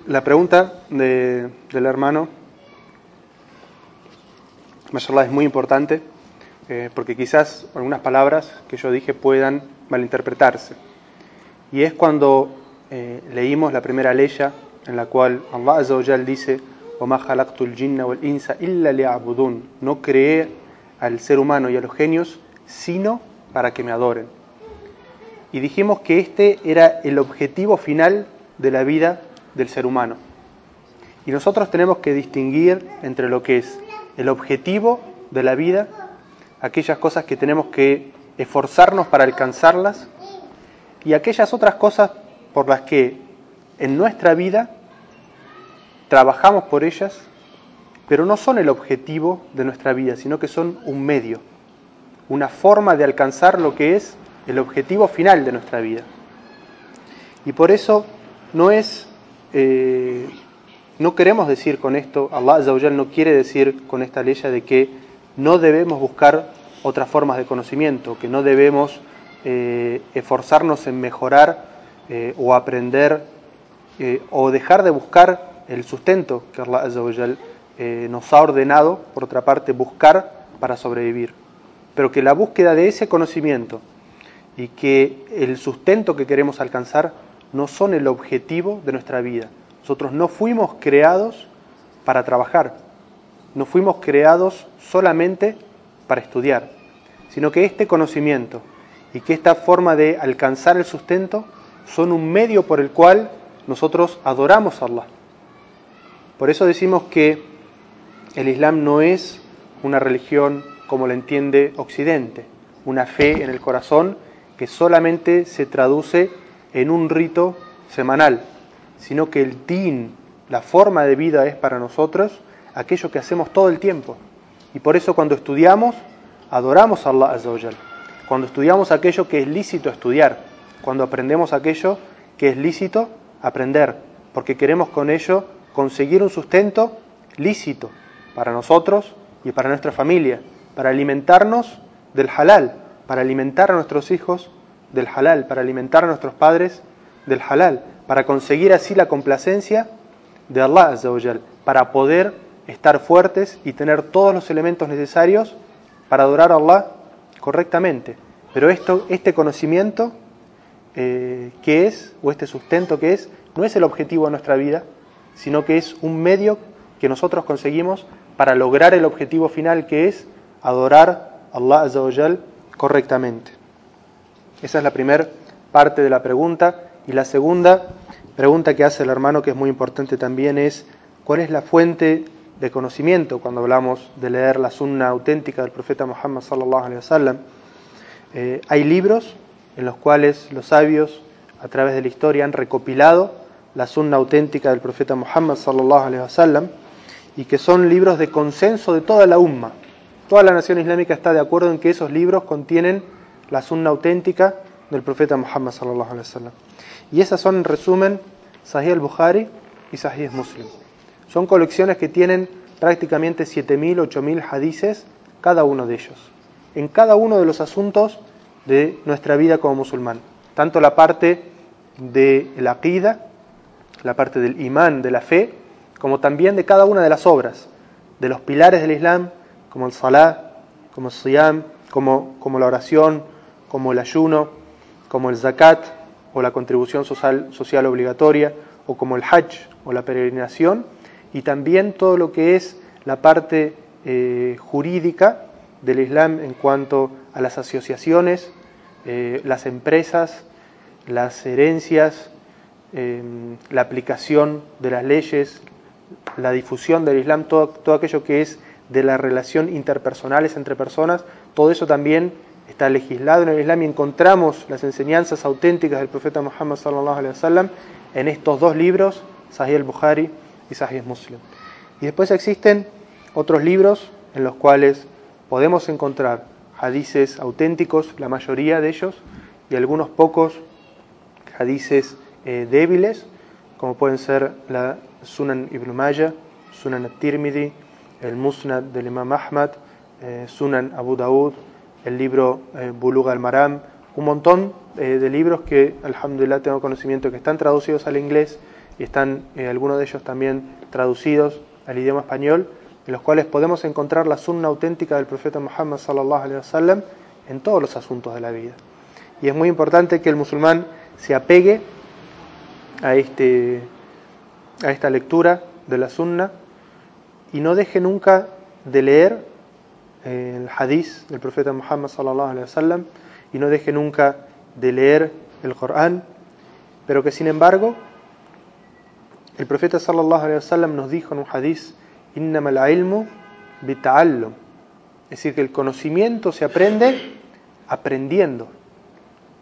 S1: La pregunta del hermano, mashallah, es muy importante eh, porque quizás algunas palabras que yo dije puedan malinterpretarse. Y es cuando eh, leímos la primera ley en la cual Allah Azza dice No creé al ser humano y a los genios sino para que me adoren. Y dijimos que este era el objetivo final de la vida del ser humano. Y nosotros tenemos que distinguir entre lo que es el objetivo de la vida, aquellas cosas que tenemos que esforzarnos para alcanzarlas, y aquellas otras cosas por las que en nuestra vida trabajamos por ellas, pero no son el objetivo de nuestra vida, sino que son un medio, una forma de alcanzar lo que es el objetivo final de nuestra vida. Y por eso no es eh, no queremos decir con esto, Allah Azawajal no quiere decir con esta ley de que no debemos buscar otras formas de conocimiento, que no debemos eh, esforzarnos en mejorar eh, o aprender o dejar de buscar el sustento que Allah Azawajal nos ha ordenado, por otra parte, buscar para sobrevivir. Pero que la búsqueda de ese conocimiento y que el sustento que queremos alcanzar no son el objetivo de nuestra vida. Nosotros no fuimos creados para trabajar, no fuimos creados solamente para estudiar, sino que este conocimiento y que esta forma de alcanzar el sustento son un medio por el cual nosotros adoramos a Allah. Por eso decimos que el Islam no es una religión como la entiende Occidente, una fe en el corazón que solamente se traduce en un rito semanal, sino que el din, la forma de vida es para nosotros aquello que hacemos todo el tiempo. Y por eso cuando estudiamos, adoramos a Allah Azza Cuando estudiamos aquello que es lícito estudiar, cuando aprendemos aquello que es lícito aprender, porque queremos con ello conseguir un sustento lícito para nosotros y para nuestra familia, para alimentarnos del halal, para alimentar a nuestros hijos del halal, para alimentar a nuestros padres del halal, para conseguir así la complacencia de Allah para poder estar fuertes y tener todos los elementos necesarios para adorar a Allah correctamente. Pero esto, este conocimiento eh, que es, o este sustento que es, no es el objetivo de nuestra vida, sino que es un medio que nosotros conseguimos para lograr el objetivo final que es adorar a Allah correctamente. Esa es la primera parte de la pregunta. Y la segunda pregunta que hace el hermano, que es muy importante también, es ¿cuál es la fuente de conocimiento cuando hablamos de leer la sunna auténtica del profeta Muhammad sallallahu? Eh, hay libros en los cuales los sabios a través de la historia han recopilado la sunna auténtica del profeta Muhammad sallallahu alaihi wasallam y que son libros de consenso de toda la umma. Toda la nación islámica está de acuerdo en que esos libros contienen la sunna auténtica del profeta Muhammad sallallahu alaihi wasallam. Y esas son, en resumen, Sahih al-Bukhari y Sahih Muslim. Son colecciones que tienen prácticamente 7.000, 8.000 hadices cada uno de ellos, en cada uno de los asuntos de nuestra vida como musulmán. Tanto la parte de la aqida, la parte del imán, de la fe, como también de cada una de las obras, de los pilares del Islam, como el salah, como el siyam, como, como la oración, como el ayuno, como el zakat, o la contribución social, social obligatoria, o como el hajj o la peregrinación, y también todo lo que es la parte eh, jurídica del Islam en cuanto a las asociaciones, eh, las empresas, las herencias, eh, la aplicación de las leyes, la difusión del Islam, todo, todo aquello que es de la relación interpersonales entre personas, todo eso también está legislado en el Islam y encontramos las enseñanzas auténticas del profeta Muhammad sallallahu alaihi wasallam en estos dos libros, Sahih al-Bukhari y Sahih Muslim. Y después existen otros libros en los cuales podemos encontrar hadices auténticos, la mayoría de ellos, y algunos pocos hadices eh, débiles, como pueden ser la Sunan Ibn Majah, Sunan al-Tirmidhi, el Musnad del Imam Ahmad, eh, Sunan Abu Daud, el libro eh, Bulug al-Maram, un montón eh, de libros que, alhamdulillah, tengo conocimiento que están traducidos al inglés y están eh, algunos de ellos también traducidos al idioma español, en los cuales podemos encontrar la sunna auténtica del profeta Muhammad sallallahu alaihi wasallam en todos los asuntos de la vida. Y es muy importante que el musulmán se apegue a, este, a esta lectura de la sunna y no deje nunca de leer el hadith del profeta Muhammad sallallahu alaihi wasallam y no deje nunca de leer el Corán, pero que sin embargo el profeta sallallahu alaihi wasallam nos dijo en un hadith innamal ilmu bita'allum, es decir que el conocimiento se aprende aprendiendo.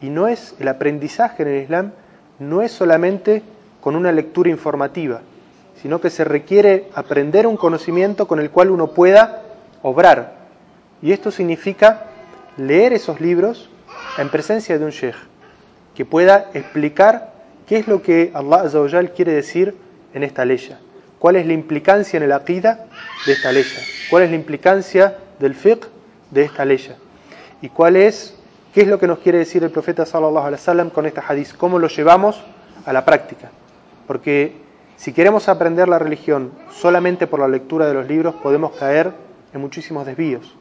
S1: Y no es el aprendizaje en el Islam no es solamente con una lectura informativa, sino que se requiere aprender un conocimiento con el cual uno pueda obrar, y esto significa leer esos libros en presencia de un sheikh, que pueda explicar ¿Qué es lo que Allah Azawajal quiere decir en esta ley? ¿Cuál es la implicancia en el aqida de esta ley? ¿Cuál es la implicancia del fiqh de esta ley? ¿Y cuál es, qué es lo que nos quiere decir el profeta sallallahu alaihi wasallam con esta hadith? ¿Cómo lo llevamos a la práctica? Porque si queremos aprender la religión solamente por la lectura de los libros, podemos caer en muchísimos desvíos,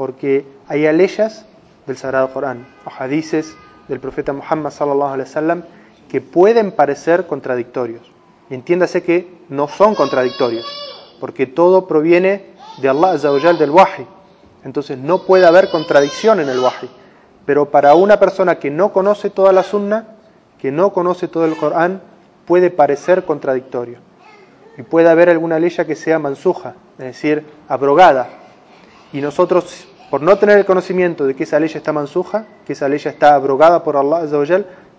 S1: porque hay aleyas del Sagrado Corán, o hadices del profeta Muhammad sallallahu alaihi wasallam que pueden parecer contradictorios. Entiéndase que no son contradictorios, porque todo proviene de Allah Azawajal del Wahi. Entonces no puede haber contradicción en el Wahi. Pero para una persona que no conoce toda la sunna, que no conoce todo el Corán, puede parecer contradictorio. Y puede haber alguna ley que sea mansuja, es decir, abrogada. Y nosotros, por no tener el conocimiento de que esa ley está mansuja, que esa ley está abrogada por Allah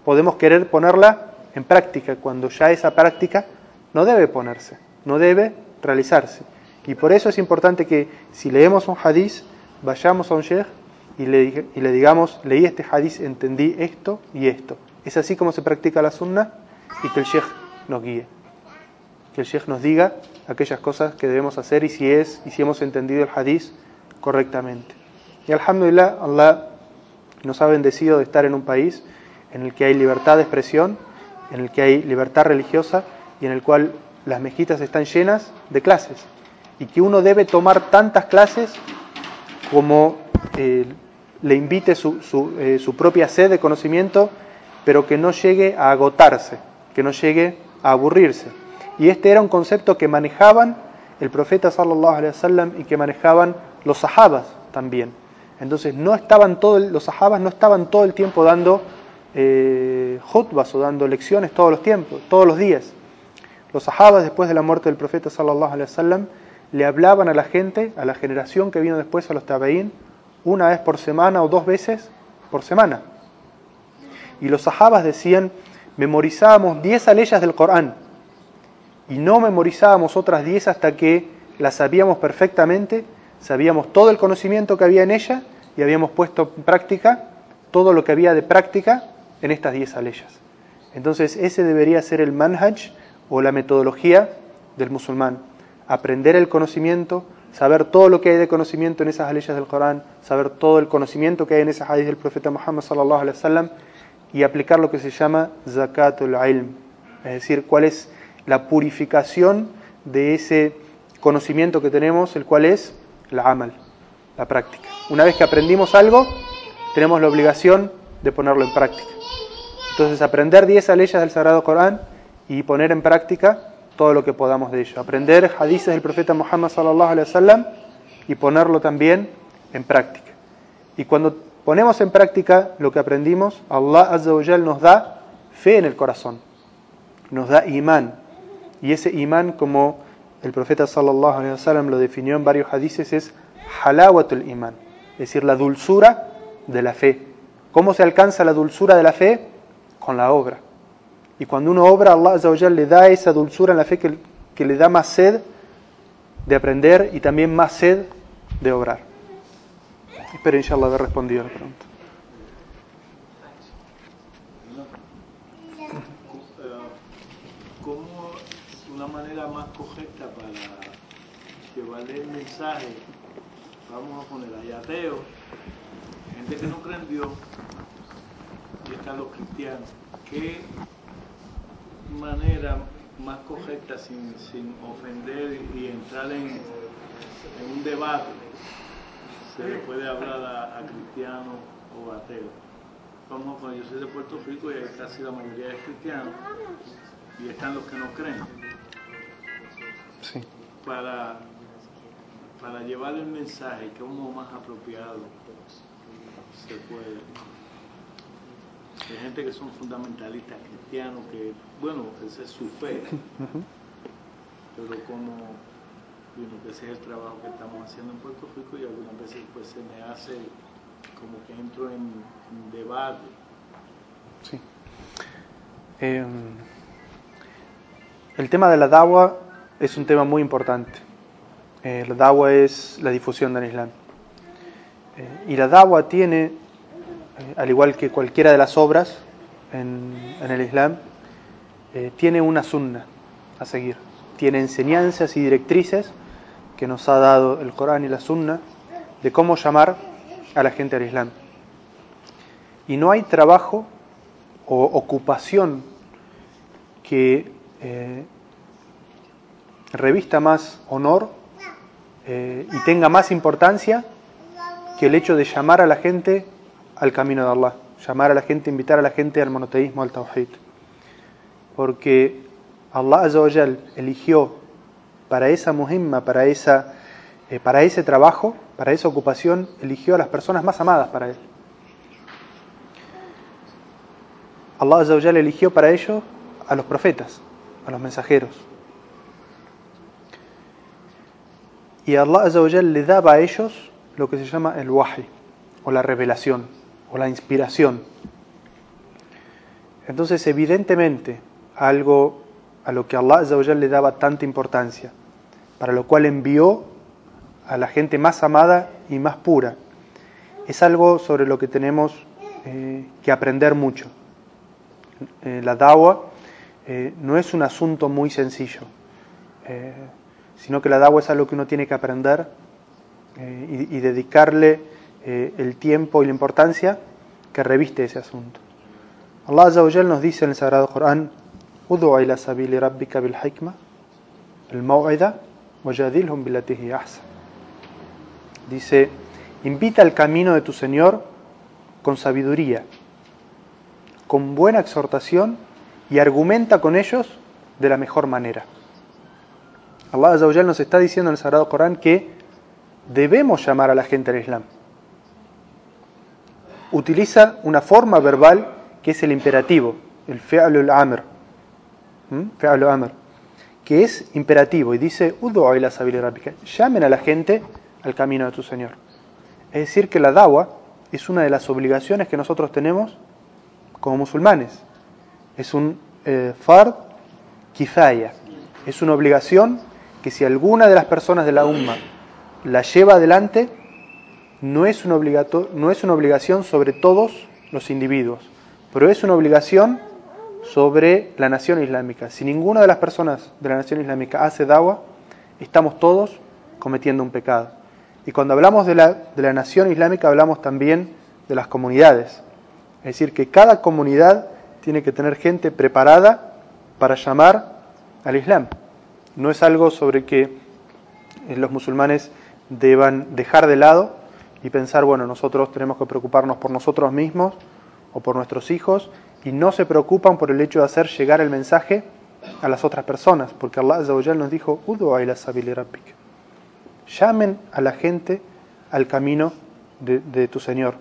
S1: podemos querer ponerla en práctica, cuando ya esa práctica no debe ponerse, no debe realizarse. Y por eso es importante que si leemos un hadiz, vayamos a un sheikh y le, y le digamos, leí este hadiz, entendí esto y esto. Es así como se practica la sunna y que el sheikh nos guíe. Que el sheikh nos diga aquellas cosas que debemos hacer y si es y si hemos entendido el hadiz correctamente. Y alhamdulillah, Allah nos ha bendecido de estar en un país en el que hay libertad de expresión, en el que hay libertad religiosa y en el cual las mezquitas están llenas de clases. Y que uno debe tomar tantas clases como eh, le invite su, eh, su propia sed de conocimiento, pero que no llegue a agotarse, que no llegue a aburrirse. Y este era un concepto que manejaban el profeta sallallahu alaihi wasallam y que manejaban los sahabas también. Entonces no estaban todo, los sahabas no estaban todo el tiempo dando eh, o dando lecciones todos los tiempos, todos los días. Los sahabas después de la muerte del profeta sallallahu alaihi wasallam le hablaban a la gente, a la generación que vino después a los tabeín, una vez por semana o dos veces por semana. Y los sahabas decían, memorizábamos 10 aleyas del Corán y no memorizábamos otras 10 hasta que las sabíamos perfectamente, sabíamos todo el conocimiento que había en ella y habíamos puesto en práctica todo lo que había de práctica en estas 10 aleyas. Entonces ese debería ser el manhaj o la metodología del musulmán. Aprender el conocimiento, saber todo lo que hay de conocimiento en esas aleyas del Corán, saber todo el conocimiento que hay en esas hadith del profeta Muhammad sallallahu alaihi wasallam y aplicar lo que se llama zakatul ilm, es decir, cuál es la purificación de ese conocimiento que tenemos, el cual es la amal, la práctica. Una vez que aprendimos algo, tenemos la obligación de ponerlo en práctica. Entonces, aprender 10 leyes del Sagrado Corán y poner en práctica todo lo que podamos de ello. Aprender hadices del profeta Muhammad sallallahu alaihi wasallam y ponerlo también en práctica. Y cuando ponemos en práctica lo que aprendimos, Allah azza wa nos da fe en el corazón. Nos da imán. Y ese imán como el profeta sallallahu alaihi wasallam lo definió en varios hadices es halawatul imán, es decir, la dulzura de la fe. ¿Cómo se alcanza la dulzura de la fe? Con la obra. Y cuando uno obra, Allah le da esa dulzura en la fe que, que le da más sed de aprender y también más sed de obrar. Espero, inshallah, haber respondido la pregunta.
S2: ¿Cómo una manera más correcta para llevar el mensaje, vamos a poner ahí ateo, gente que no cree en Dios, y están los cristianos, ¿qué manera más correcta sin, sin ofender y entrar en, en, un debate se le puede hablar a, a cristianos o ateos? Como cuando yo soy de Puerto Rico y casi la mayoría es cristiano y están los que no creen.
S1: Sí.
S2: Para, para llevar el mensaje que uno más apropiado se puede. Hay gente que son fundamentalistas cristianos, que, bueno, esa es su fe, pero como, bueno, que ese es el trabajo que estamos haciendo en Puerto Rico y algunas veces pues se me hace como que entro en, en debate.
S1: Sí. Eh, el tema de la dawa es un tema muy importante. Eh, la dawa es la difusión del Islam. Eh, y la dawa tiene, eh, al igual que cualquiera de las obras en, el Islam, eh, tiene una sunna a seguir, tiene enseñanzas y directrices que nos ha dado el Corán y la sunna de cómo llamar a la gente al Islam. Y no hay trabajo o ocupación que revista más honor eh, y tenga más importancia que el hecho de llamar a la gente al camino de Allah, llamar a la gente, invitar a la gente al monoteísmo, al tawhid. Porque Allah Azawajal eligió para esa muhimma, para, esa, eh, para ese trabajo, para esa ocupación, eligió a las personas más amadas para él. Allah Azawajal eligió para ello a los profetas, a los mensajeros. Y Allah Azawajal le daba a ellos lo que se llama el wahi, o la revelación, o la inspiración. Entonces, evidentemente, algo a lo que Allah Azawajal le daba tanta importancia, para lo cual envió a la gente más amada y más pura, es algo sobre lo que tenemos eh, que aprender mucho. Eh, la dawa eh, no es un asunto muy sencillo sino que la dawa es algo que uno tiene que aprender eh, y, dedicarle eh, el tiempo y la importancia que reviste ese asunto. Allah Azza nos dice en el Sagrado Corán, ila rabbika bil hikma, el wajadilhum Dice, invita al camino de tu Señor con sabiduría, con buena exhortación y argumenta con ellos de la mejor manera. Allah Azawajal nos está diciendo en el Sagrado Corán que debemos llamar a la gente al Islam. Utiliza una forma verbal que es el imperativo, el fe'alul amr, amr, que es imperativo y dice, llamen a la gente al camino de tu Señor. Es decir, que la dawa es una de las obligaciones que nosotros tenemos como musulmanes. Es un eh, fard kifaya, es una obligación que si alguna de las personas de la umma la lleva adelante, no es, una no es una obligación sobre todos los individuos, pero es una obligación sobre la nación islámica. Si ninguna de las personas de la nación islámica hace dawa, estamos todos cometiendo un pecado. Y cuando hablamos de la, de la nación islámica, hablamos también de las comunidades. Es decir, que cada comunidad tiene que tener gente preparada para llamar al Islam. No es algo sobre que eh, los musulmanes deban dejar de lado y pensar, bueno, nosotros tenemos que preocuparnos por nosotros mismos o por nuestros hijos y no se preocupan por el hecho de hacer llegar el mensaje a las otras personas, porque Allah nos dijo, llamen a la gente al camino de, tu Señor.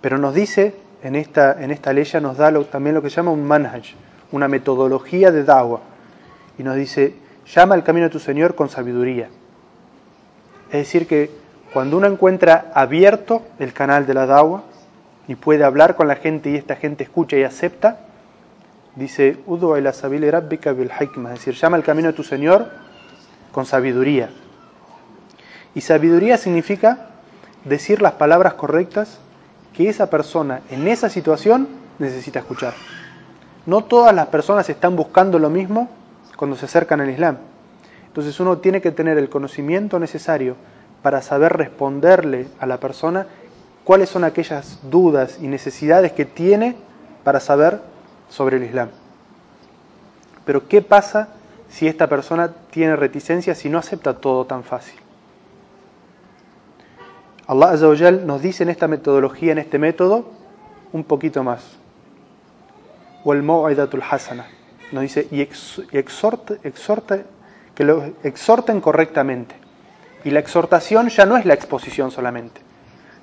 S1: Pero nos dice, en esta, en esta ley nos da también lo que se llama un manhaj, una metodología de da'wah y nos dice, llama al camino de tu Señor con sabiduría. Es decir, que cuando uno encuentra abierto el canal de la dawa y puede hablar con la gente y esta gente escucha y acepta, dice, Udu es decir, llama al camino de tu Señor con sabiduría. Y sabiduría significa decir las palabras correctas que esa persona en esa situación necesita escuchar. No todas las personas están buscando lo mismo cuando se acercan al Islam. Entonces uno tiene que tener el conocimiento necesario para saber responderle a la persona cuáles son aquellas dudas y necesidades que tiene para saber sobre el Islam. Pero ¿qué pasa si esta persona tiene reticencia, si no acepta todo tan fácil? Allah Azawajal nos dice en esta metodología, en este método, un poquito más. Wal hasana nos dice, y exhorta, que lo exhorten correctamente. Y la exhortación ya no es la exposición solamente,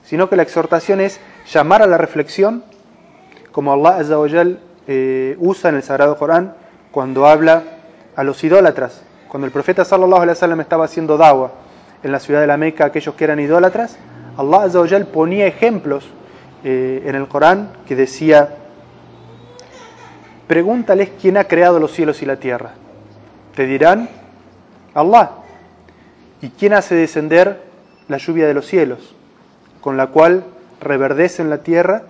S1: sino que la exhortación es llamar a la reflexión, como Allah Azza eh, usa en el Sagrado Corán cuando habla a los idólatras. Cuando el profeta sallallahu alaihi wasallam estaba haciendo dawa en la ciudad de la Meca, aquellos que eran idólatras, Allah Azza ponía ejemplos eh, en el Corán que decía Pregúntales quién ha creado los cielos y la tierra. Te dirán, Allah. ¿Y quién hace descender la lluvia de los cielos, con la cual reverdecen la tierra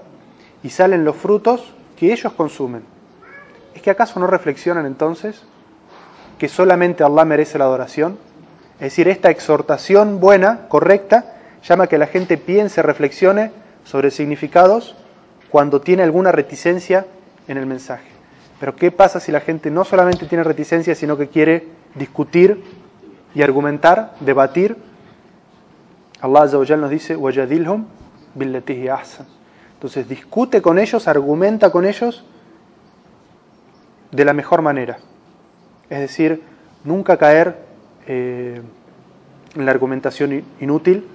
S1: y salen los frutos que ellos consumen? ¿es que acaso no reflexionan entonces que solamente Allah merece la adoración? Es decir, esta exhortación buena, correcta, llama a que la gente piense, reflexione sobre significados cuando tiene alguna reticencia en el mensaje. Pero ¿qué pasa si la gente no solamente tiene reticencia, sino que quiere discutir y argumentar, debatir? Allah Azza nos dice, وَجَدِلْهُمْ بِالَّتِهِ أَحْسَنُ Entonces discute con ellos, argumenta con ellos de la mejor manera. Es decir, nunca caer eh, en la argumentación inútil,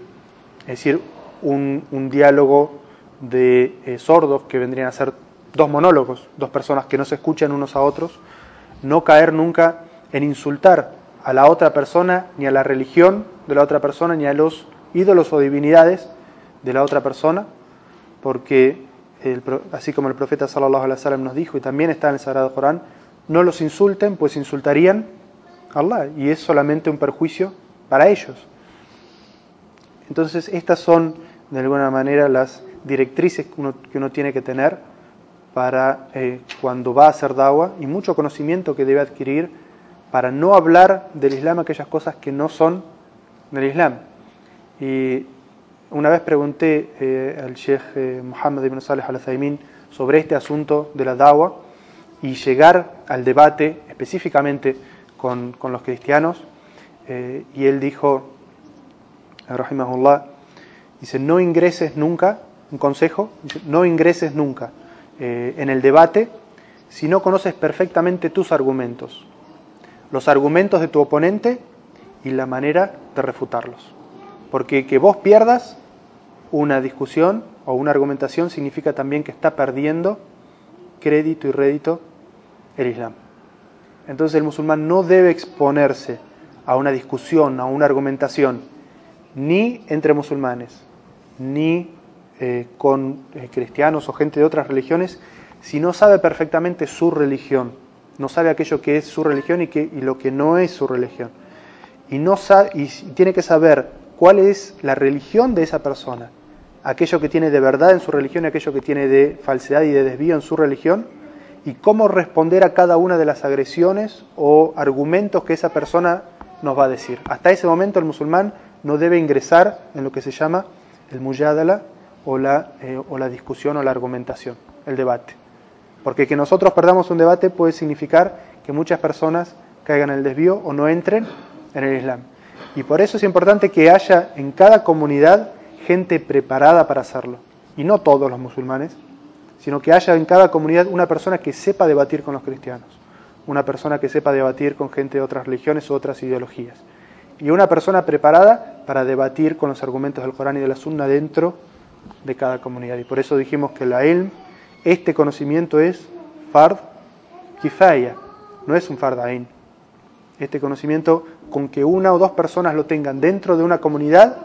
S1: es decir, un, diálogo de eh, sordos que vendrían a ser dos monólogos, dos personas que no se escuchan unos a otros, no caer nunca en insultar a la otra persona, ni a la religión de la otra persona, ni a los ídolos o divinidades de la otra persona, porque así como el profeta sallallahu alaihi wasallam nos dijo y también está en el Sagrado Corán, no los insulten, pues insultarían a Allah y es solamente un perjuicio para ellos. Entonces, estas son de alguna manera las directrices que uno, tiene que tener para eh, cuando va a hacer dawa y mucho conocimiento que debe adquirir para no hablar del Islam aquellas cosas que no son del Islam. Y una vez pregunté eh, al Sheikh eh, Muhammad ibn Saleh al-Azaimin sobre este asunto de la dawa y llegar al debate específicamente con, con los cristianos. y él dijo, rahimahullah, dice, no ingreses nunca, un consejo, no ingreses nunca eh, en el debate si no conoces perfectamente tus argumentos, los argumentos de tu oponente y la manera de refutarlos. Porque que vos pierdas una discusión o una argumentación significa también que está perdiendo crédito y rédito el Islam. Entonces el musulmán no debe exponerse a una discusión, a una argumentación ni entre musulmanes, ni eh, con eh, cristianos o gente de otras religiones, si no sabe perfectamente su religión, no sabe aquello que es su religión y, que, y lo que no es su religión. Y, no sabe, y tiene que saber cuál es la religión de esa persona, aquello que tiene de verdad en su religión y aquello que tiene de falsedad y de desvío en su religión, y cómo responder a cada una de las agresiones o argumentos que esa persona nos va a decir. Hasta ese momento el musulmán no debe ingresar en lo que se llama el muyadala o la, eh, o la discusión o la argumentación, el debate. Porque que nosotros perdamos un debate puede significar que muchas personas caigan en el desvío o no entren en el Islam. Y por eso es importante que haya en cada comunidad gente preparada para hacerlo. Y no todos los musulmanes, sino que haya en cada comunidad una persona que sepa debatir con los cristianos, una persona que sepa debatir con gente de otras religiones u otras ideologías y una persona preparada para debatir con los argumentos del Corán y de la Sunna dentro de cada comunidad. Y por eso dijimos que la ilm, este conocimiento es fard kifaya, no es un fard ain. Este conocimiento, con que una o dos personas lo tengan dentro de una comunidad,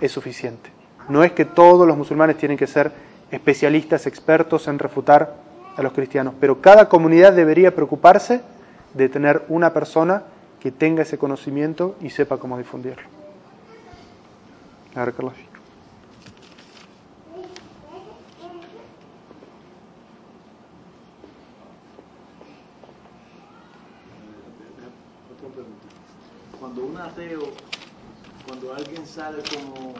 S1: es suficiente. No es que todos los musulmanes tienen que ser especialistas, expertos en refutar a los cristianos, pero cada comunidad debería preocuparse de tener una persona que tenga ese conocimiento y sepa cómo difundirlo.
S2: Cuando un ateo, cuando alguien sale como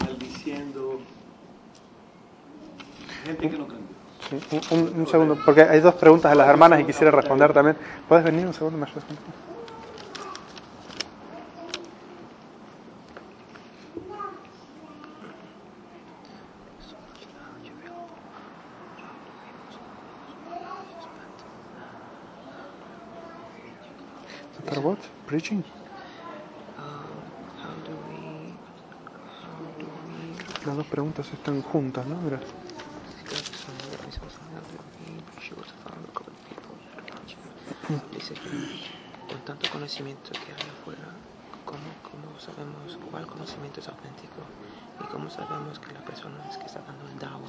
S2: maldiciendo, gente que no cambia.
S1: Sí, un, un, segundo, porque hay dos preguntas a las hermanas y quisiera responder también. ¿Puedes venir un segundo? ¿Me preaching? Las dos preguntas están juntas, ¿no? Mira.
S3: Dice que con tanto conocimiento que hay afuera, ¿cómo, ¿cómo, sabemos cuál conocimiento es auténtico? Y cómo sabemos que las personas que están dando el dawa,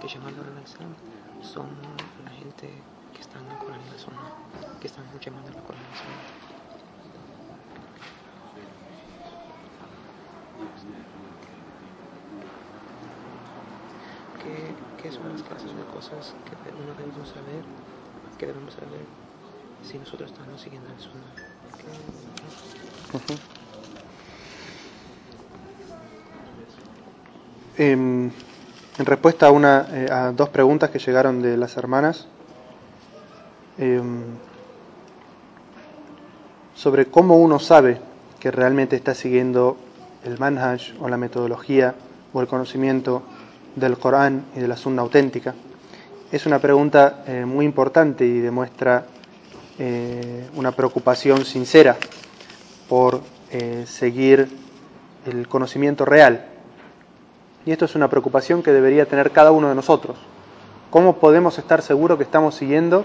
S3: que llamando a la Islam, son la gente que están en Corán y la zona, que están llamando a la Corán y la ¿Qué, son las clases de cosas que uno debe saber? que debemos saber si nosotros estamos siguiendo el sunnah.
S1: Em, en respuesta a, una, eh, a dos preguntas que llegaron de las hermanas em, sobre cómo uno sabe que realmente está siguiendo el manhaj o la metodología o el conocimiento del Corán y de la sunna auténtica. Es una pregunta eh, muy importante y demuestra eh, una preocupación sincera por eh, seguir el conocimiento real. Y esto es una preocupación que debería tener cada uno de nosotros. ¿Cómo podemos estar seguros que estamos siguiendo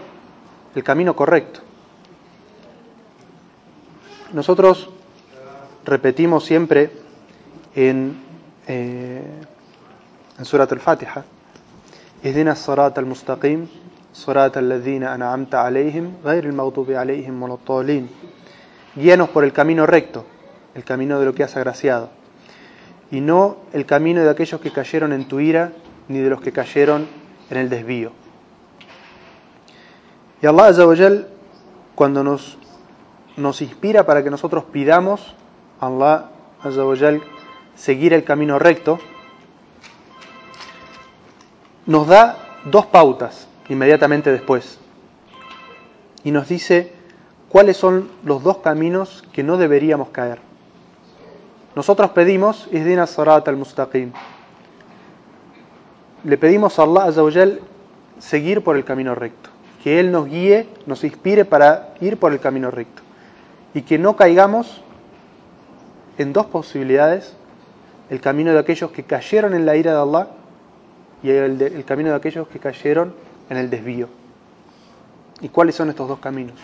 S1: el camino correcto? Nosotros repetimos siempre en, eh, en Surat al-Fatiha, Ihdina Sarat al-Mustaqim, Sarat al-Ladina an'amta alayhim, Ghair al-Mawtubi alayhim walotolin. Guíanos por el camino recto, el camino de lo que has agraciado, y no el camino de aquellos que cayeron en tu ira, ni de los que cayeron en el desvío. Y Allah Azawajal, cuando nos, nos inspira para que nosotros pidamos, Allah Azawajal seguir el camino recto, nos da dos pautas inmediatamente después. Y nos dice, cuáles son los dos caminos que no deberíamos caer. Nosotros pedimos Isdina Sarat al-Mustaqim. Le pedimos a Allah Azawajal seguir por el camino recto. Que Él nos guíe, nos inspire para ir por el camino recto. Y que no caigamos en dos posibilidades. El camino de aquellos que cayeron en la ira de Allah y el, camino de aquellos que cayeron en el desvío. ¿Y cuáles son estos dos caminos?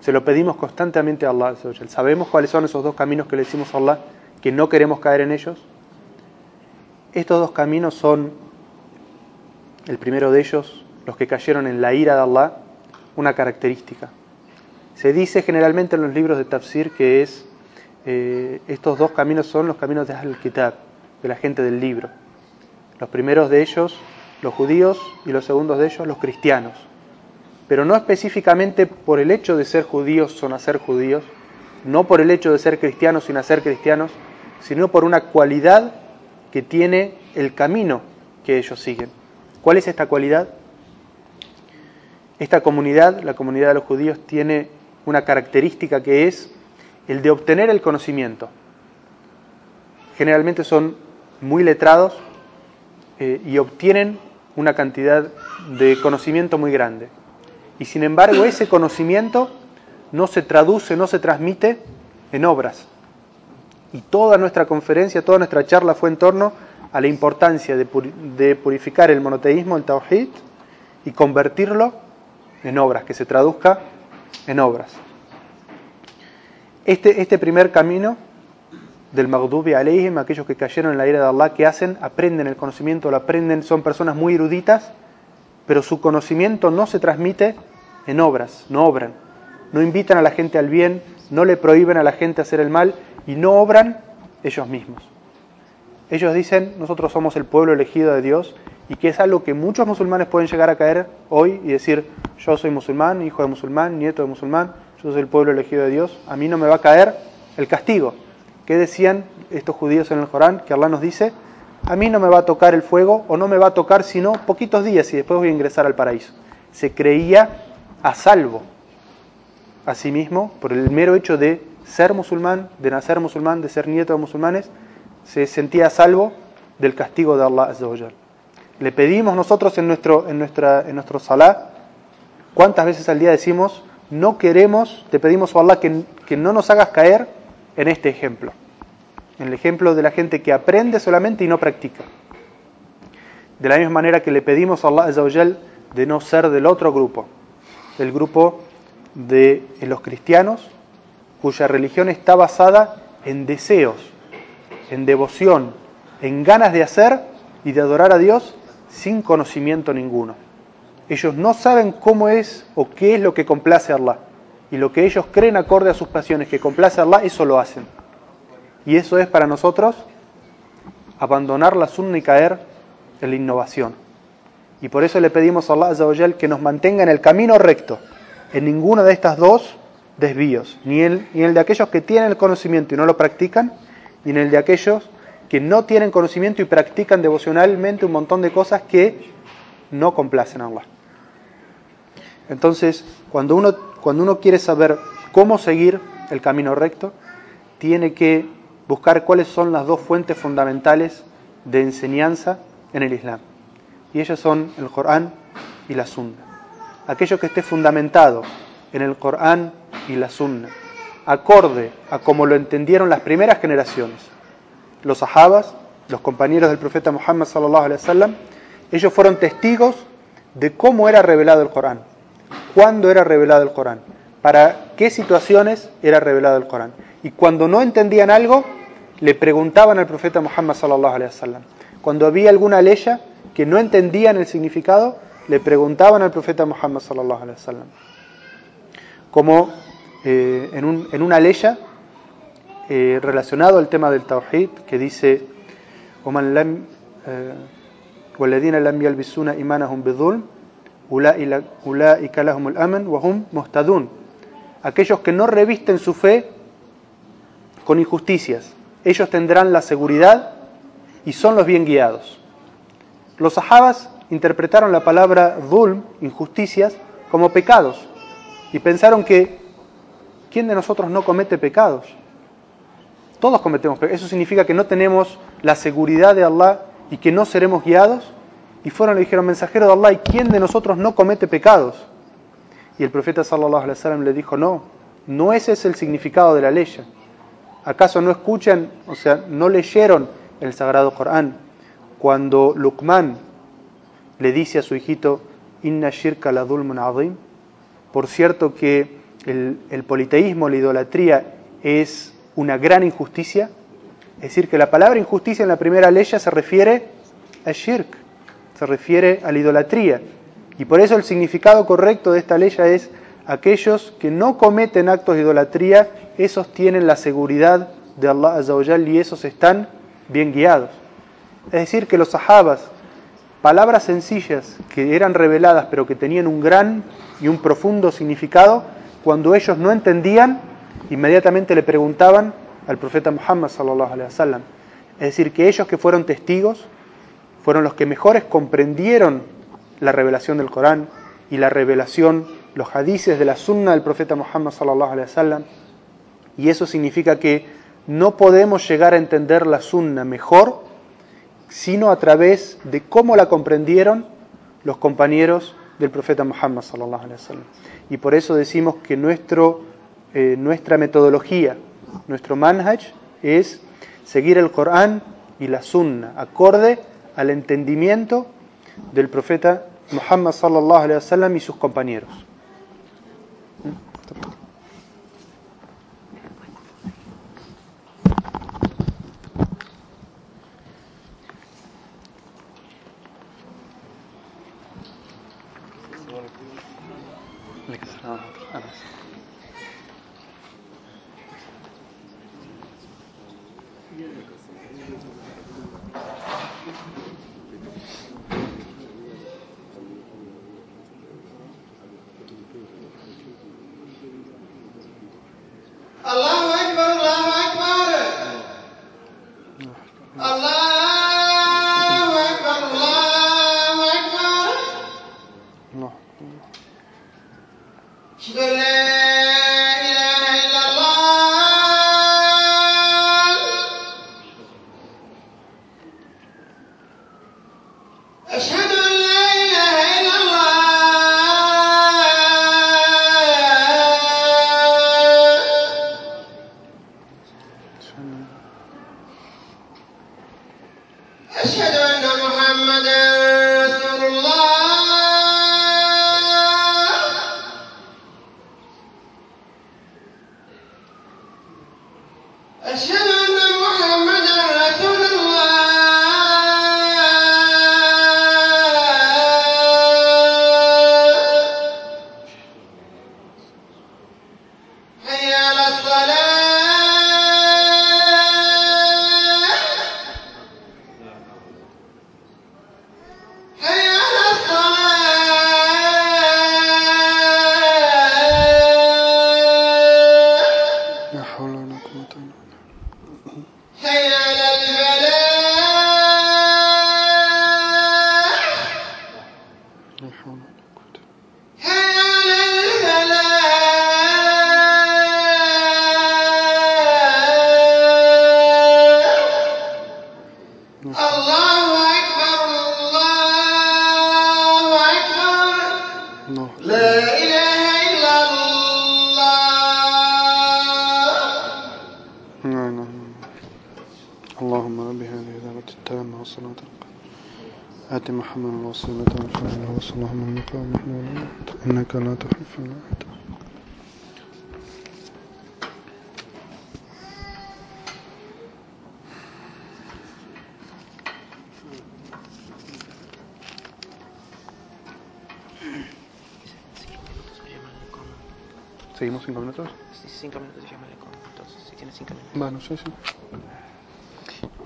S1: Se lo pedimos constantemente a Allah. ¿Sabemos cuáles son esos dos caminos que le decimos a Allah que no queremos caer en ellos? Estos dos caminos son, el primero de ellos, los que cayeron en la ira de Allah, una característica. Se dice generalmente en los libros de Tafsir que es, eh, estos dos caminos son los caminos de Al-Kitab, de la gente del libro. Los primeros de ellos, los judíos, y los segundos de ellos, los cristianos pero no específicamente por el hecho de ser judíos o nacer judíos, no por el hecho de ser cristianos y nacer cristianos, sino por una cualidad que tiene el camino que ellos siguen. ¿Cuál es esta cualidad? Esta comunidad, la comunidad de los judíos, tiene una característica que es el de obtener el conocimiento. Generalmente son muy letrados eh, y obtienen una cantidad de conocimiento muy grande. Y sin embargo ese conocimiento no se traduce, no se transmite en obras. Y toda nuestra conferencia, toda nuestra charla fue en torno a la importancia de, purificar el monoteísmo, el tawhid, y convertirlo en obras, que se traduzca en obras. Este, este primer camino del Maghdubi alayhim, aquellos que cayeron en la ira de Allah, que hacen? Aprenden el conocimiento, lo aprenden, son personas muy eruditas, pero su conocimiento no se transmite en obras, no obran. No invitan a la gente al bien, no le prohíben a la gente hacer el mal y no obran ellos mismos. Ellos dicen, nosotros somos el pueblo elegido de Dios y que es algo que muchos musulmanes pueden llegar a caer hoy y decir, yo soy musulmán, hijo de musulmán, nieto de musulmán, yo soy el pueblo elegido de Dios, a mí no me va a caer el castigo. ¿Qué decían estos judíos en el Corán? Que Allah nos dice, a mí no me va a tocar el fuego o no me va a tocar sino poquitos días y después voy a ingresar al paraíso. Se creía a salvo a sí mismo por el mero hecho de ser musulmán, de nacer musulmán, de ser nieto de musulmanes, se sentía a salvo del castigo de Allah Le pedimos nosotros en nuestro, en nuestra, en nuestro salá, ¿cuántas veces al día decimos, no queremos, te pedimos a Allah que, que no nos hagas caer en este ejemplo? En el ejemplo de la gente que aprende solamente y no practica. De la misma manera que le pedimos a Allah de no ser del otro grupo, del grupo de los cristianos, cuya religión está basada en deseos, en devoción, en ganas de hacer y de adorar a Dios sin conocimiento ninguno. Ellos no saben cómo es o qué es lo que complace a Allah. Y lo que ellos creen acorde a sus pasiones que complace a Allah, eso lo hacen. Y eso es para nosotros abandonar la sunna y caer en la innovación. Y por eso le pedimos a Allah que nos mantenga en el camino recto, en ninguno de estas dos desvíos, ni el, ni el de aquellos que tienen el conocimiento y no lo practican, ni en el de aquellos que no tienen conocimiento y practican devocionalmente un montón de cosas que no complacen a Allah. Entonces, cuando uno, quiere saber cómo seguir el camino recto, tiene que buscar cuáles son las dos fuentes fundamentales de enseñanza en el Islam. Y ellas son el Corán y la Sunna. Aquello que esté fundamentado en el Corán y la Sunna, acorde a como lo entendieron las primeras generaciones, los sahabas, los compañeros del profeta Muhammad sallallahu alaihi wasallam, ellos fueron testigos de cómo era revelado el Corán, cuándo era revelado el Corán, para qué situaciones era revelado el Corán. Y cuando no entendían algo, le preguntaban al profeta Muhammad sallallahu alaihi wasallam. Cuando había alguna ley que no entendían el significado, le preguntaban al profeta Muhammad sallallahu alaihi wasallam. Como eh, en, un, en, una ley eh, relacionado al tema del tawhid que dice ومن لم والذين لم يلبسون إيمانهم بظلم Ulaika lahumul aman wa hum muhtadun. Aquellos que no revisten su fe con injusticias, ellos tendrán la seguridad y son los bien guiados. Los sahabas interpretaron la palabra dhulm, injusticias, como pecados y pensaron que ¿quién de nosotros no comete pecados? Todos cometemos pecados. Eso significa que no tenemos la seguridad de Allah y que no seremos guiados y fueron le dijeron, mensajero de Allah, ¿y quién de nosotros no comete pecados? Y el profeta sallallahu alaihi le dijo, no, no ese es el significado de la ley. ¿Acaso no escuchan, o sea, no leyeron el sagrado Corán cuando Luqman le dice a su hijito, Inna shirka la dulmun azim? Por cierto que el, el politeísmo, la idolatría, es una gran injusticia. Es decir, que la palabra injusticia en la primera ley se refiere a shirk, se refiere a la idolatría. Y por eso el significado correcto de esta ley es aquellos que no cometen actos de idolatría, esos tienen la seguridad de Allah Azzawajal y esos están bien guiados. Es decir, que los sahabas, palabras sencillas que eran reveladas pero que tenían un gran y un profundo significado, cuando ellos no entendían, inmediatamente le preguntaban al profeta Muhammad. Es decir, que ellos que fueron testigos fueron los que mejores comprendieron la revelación del Corán y la revelación, los hadices de la sunna del profeta Muhammad sallallahu alaihi wasallam. Y eso significa que no podemos llegar a entender la sunna mejor sino a través de cómo la comprendieron los compañeros del profeta Muhammad sallallahu alaihi wasallam. Y por eso decimos que nuestro, eh, nuestra metodología, nuestro manhaj es seguir el Corán y la Sunna, acorde al entendimiento del profeta Muhammad sallallahu alaihi wasallam y sus compañeros.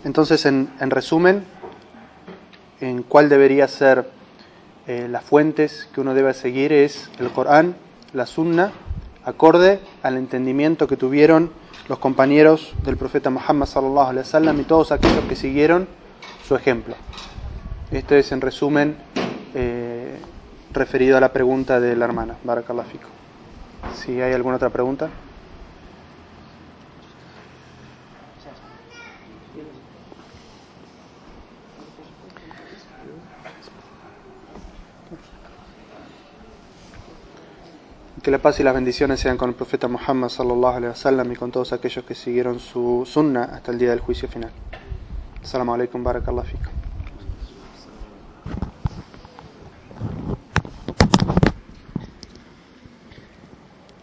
S3: Entonces,
S1: en, en resumen, en cuál debería ser eh, las fuentes que uno debe seguir es el Corán, la Sunna, acorde al entendimiento que tuvieron los compañeros del profeta Muhammad sallallahu alaihi wasallam y todos aquellos que siguieron su ejemplo. Esto es en resumen eh, referido a la pregunta de la hermana. Barakallah. Si hay alguna otra pregunta. Que la paz y las bendiciones sean con el profeta Muhammad sallallahu alaihi wasallam y con todos aquellos que siguieron su sunna hasta el día del juicio final. Assalamu alaikum barakallahu fikum.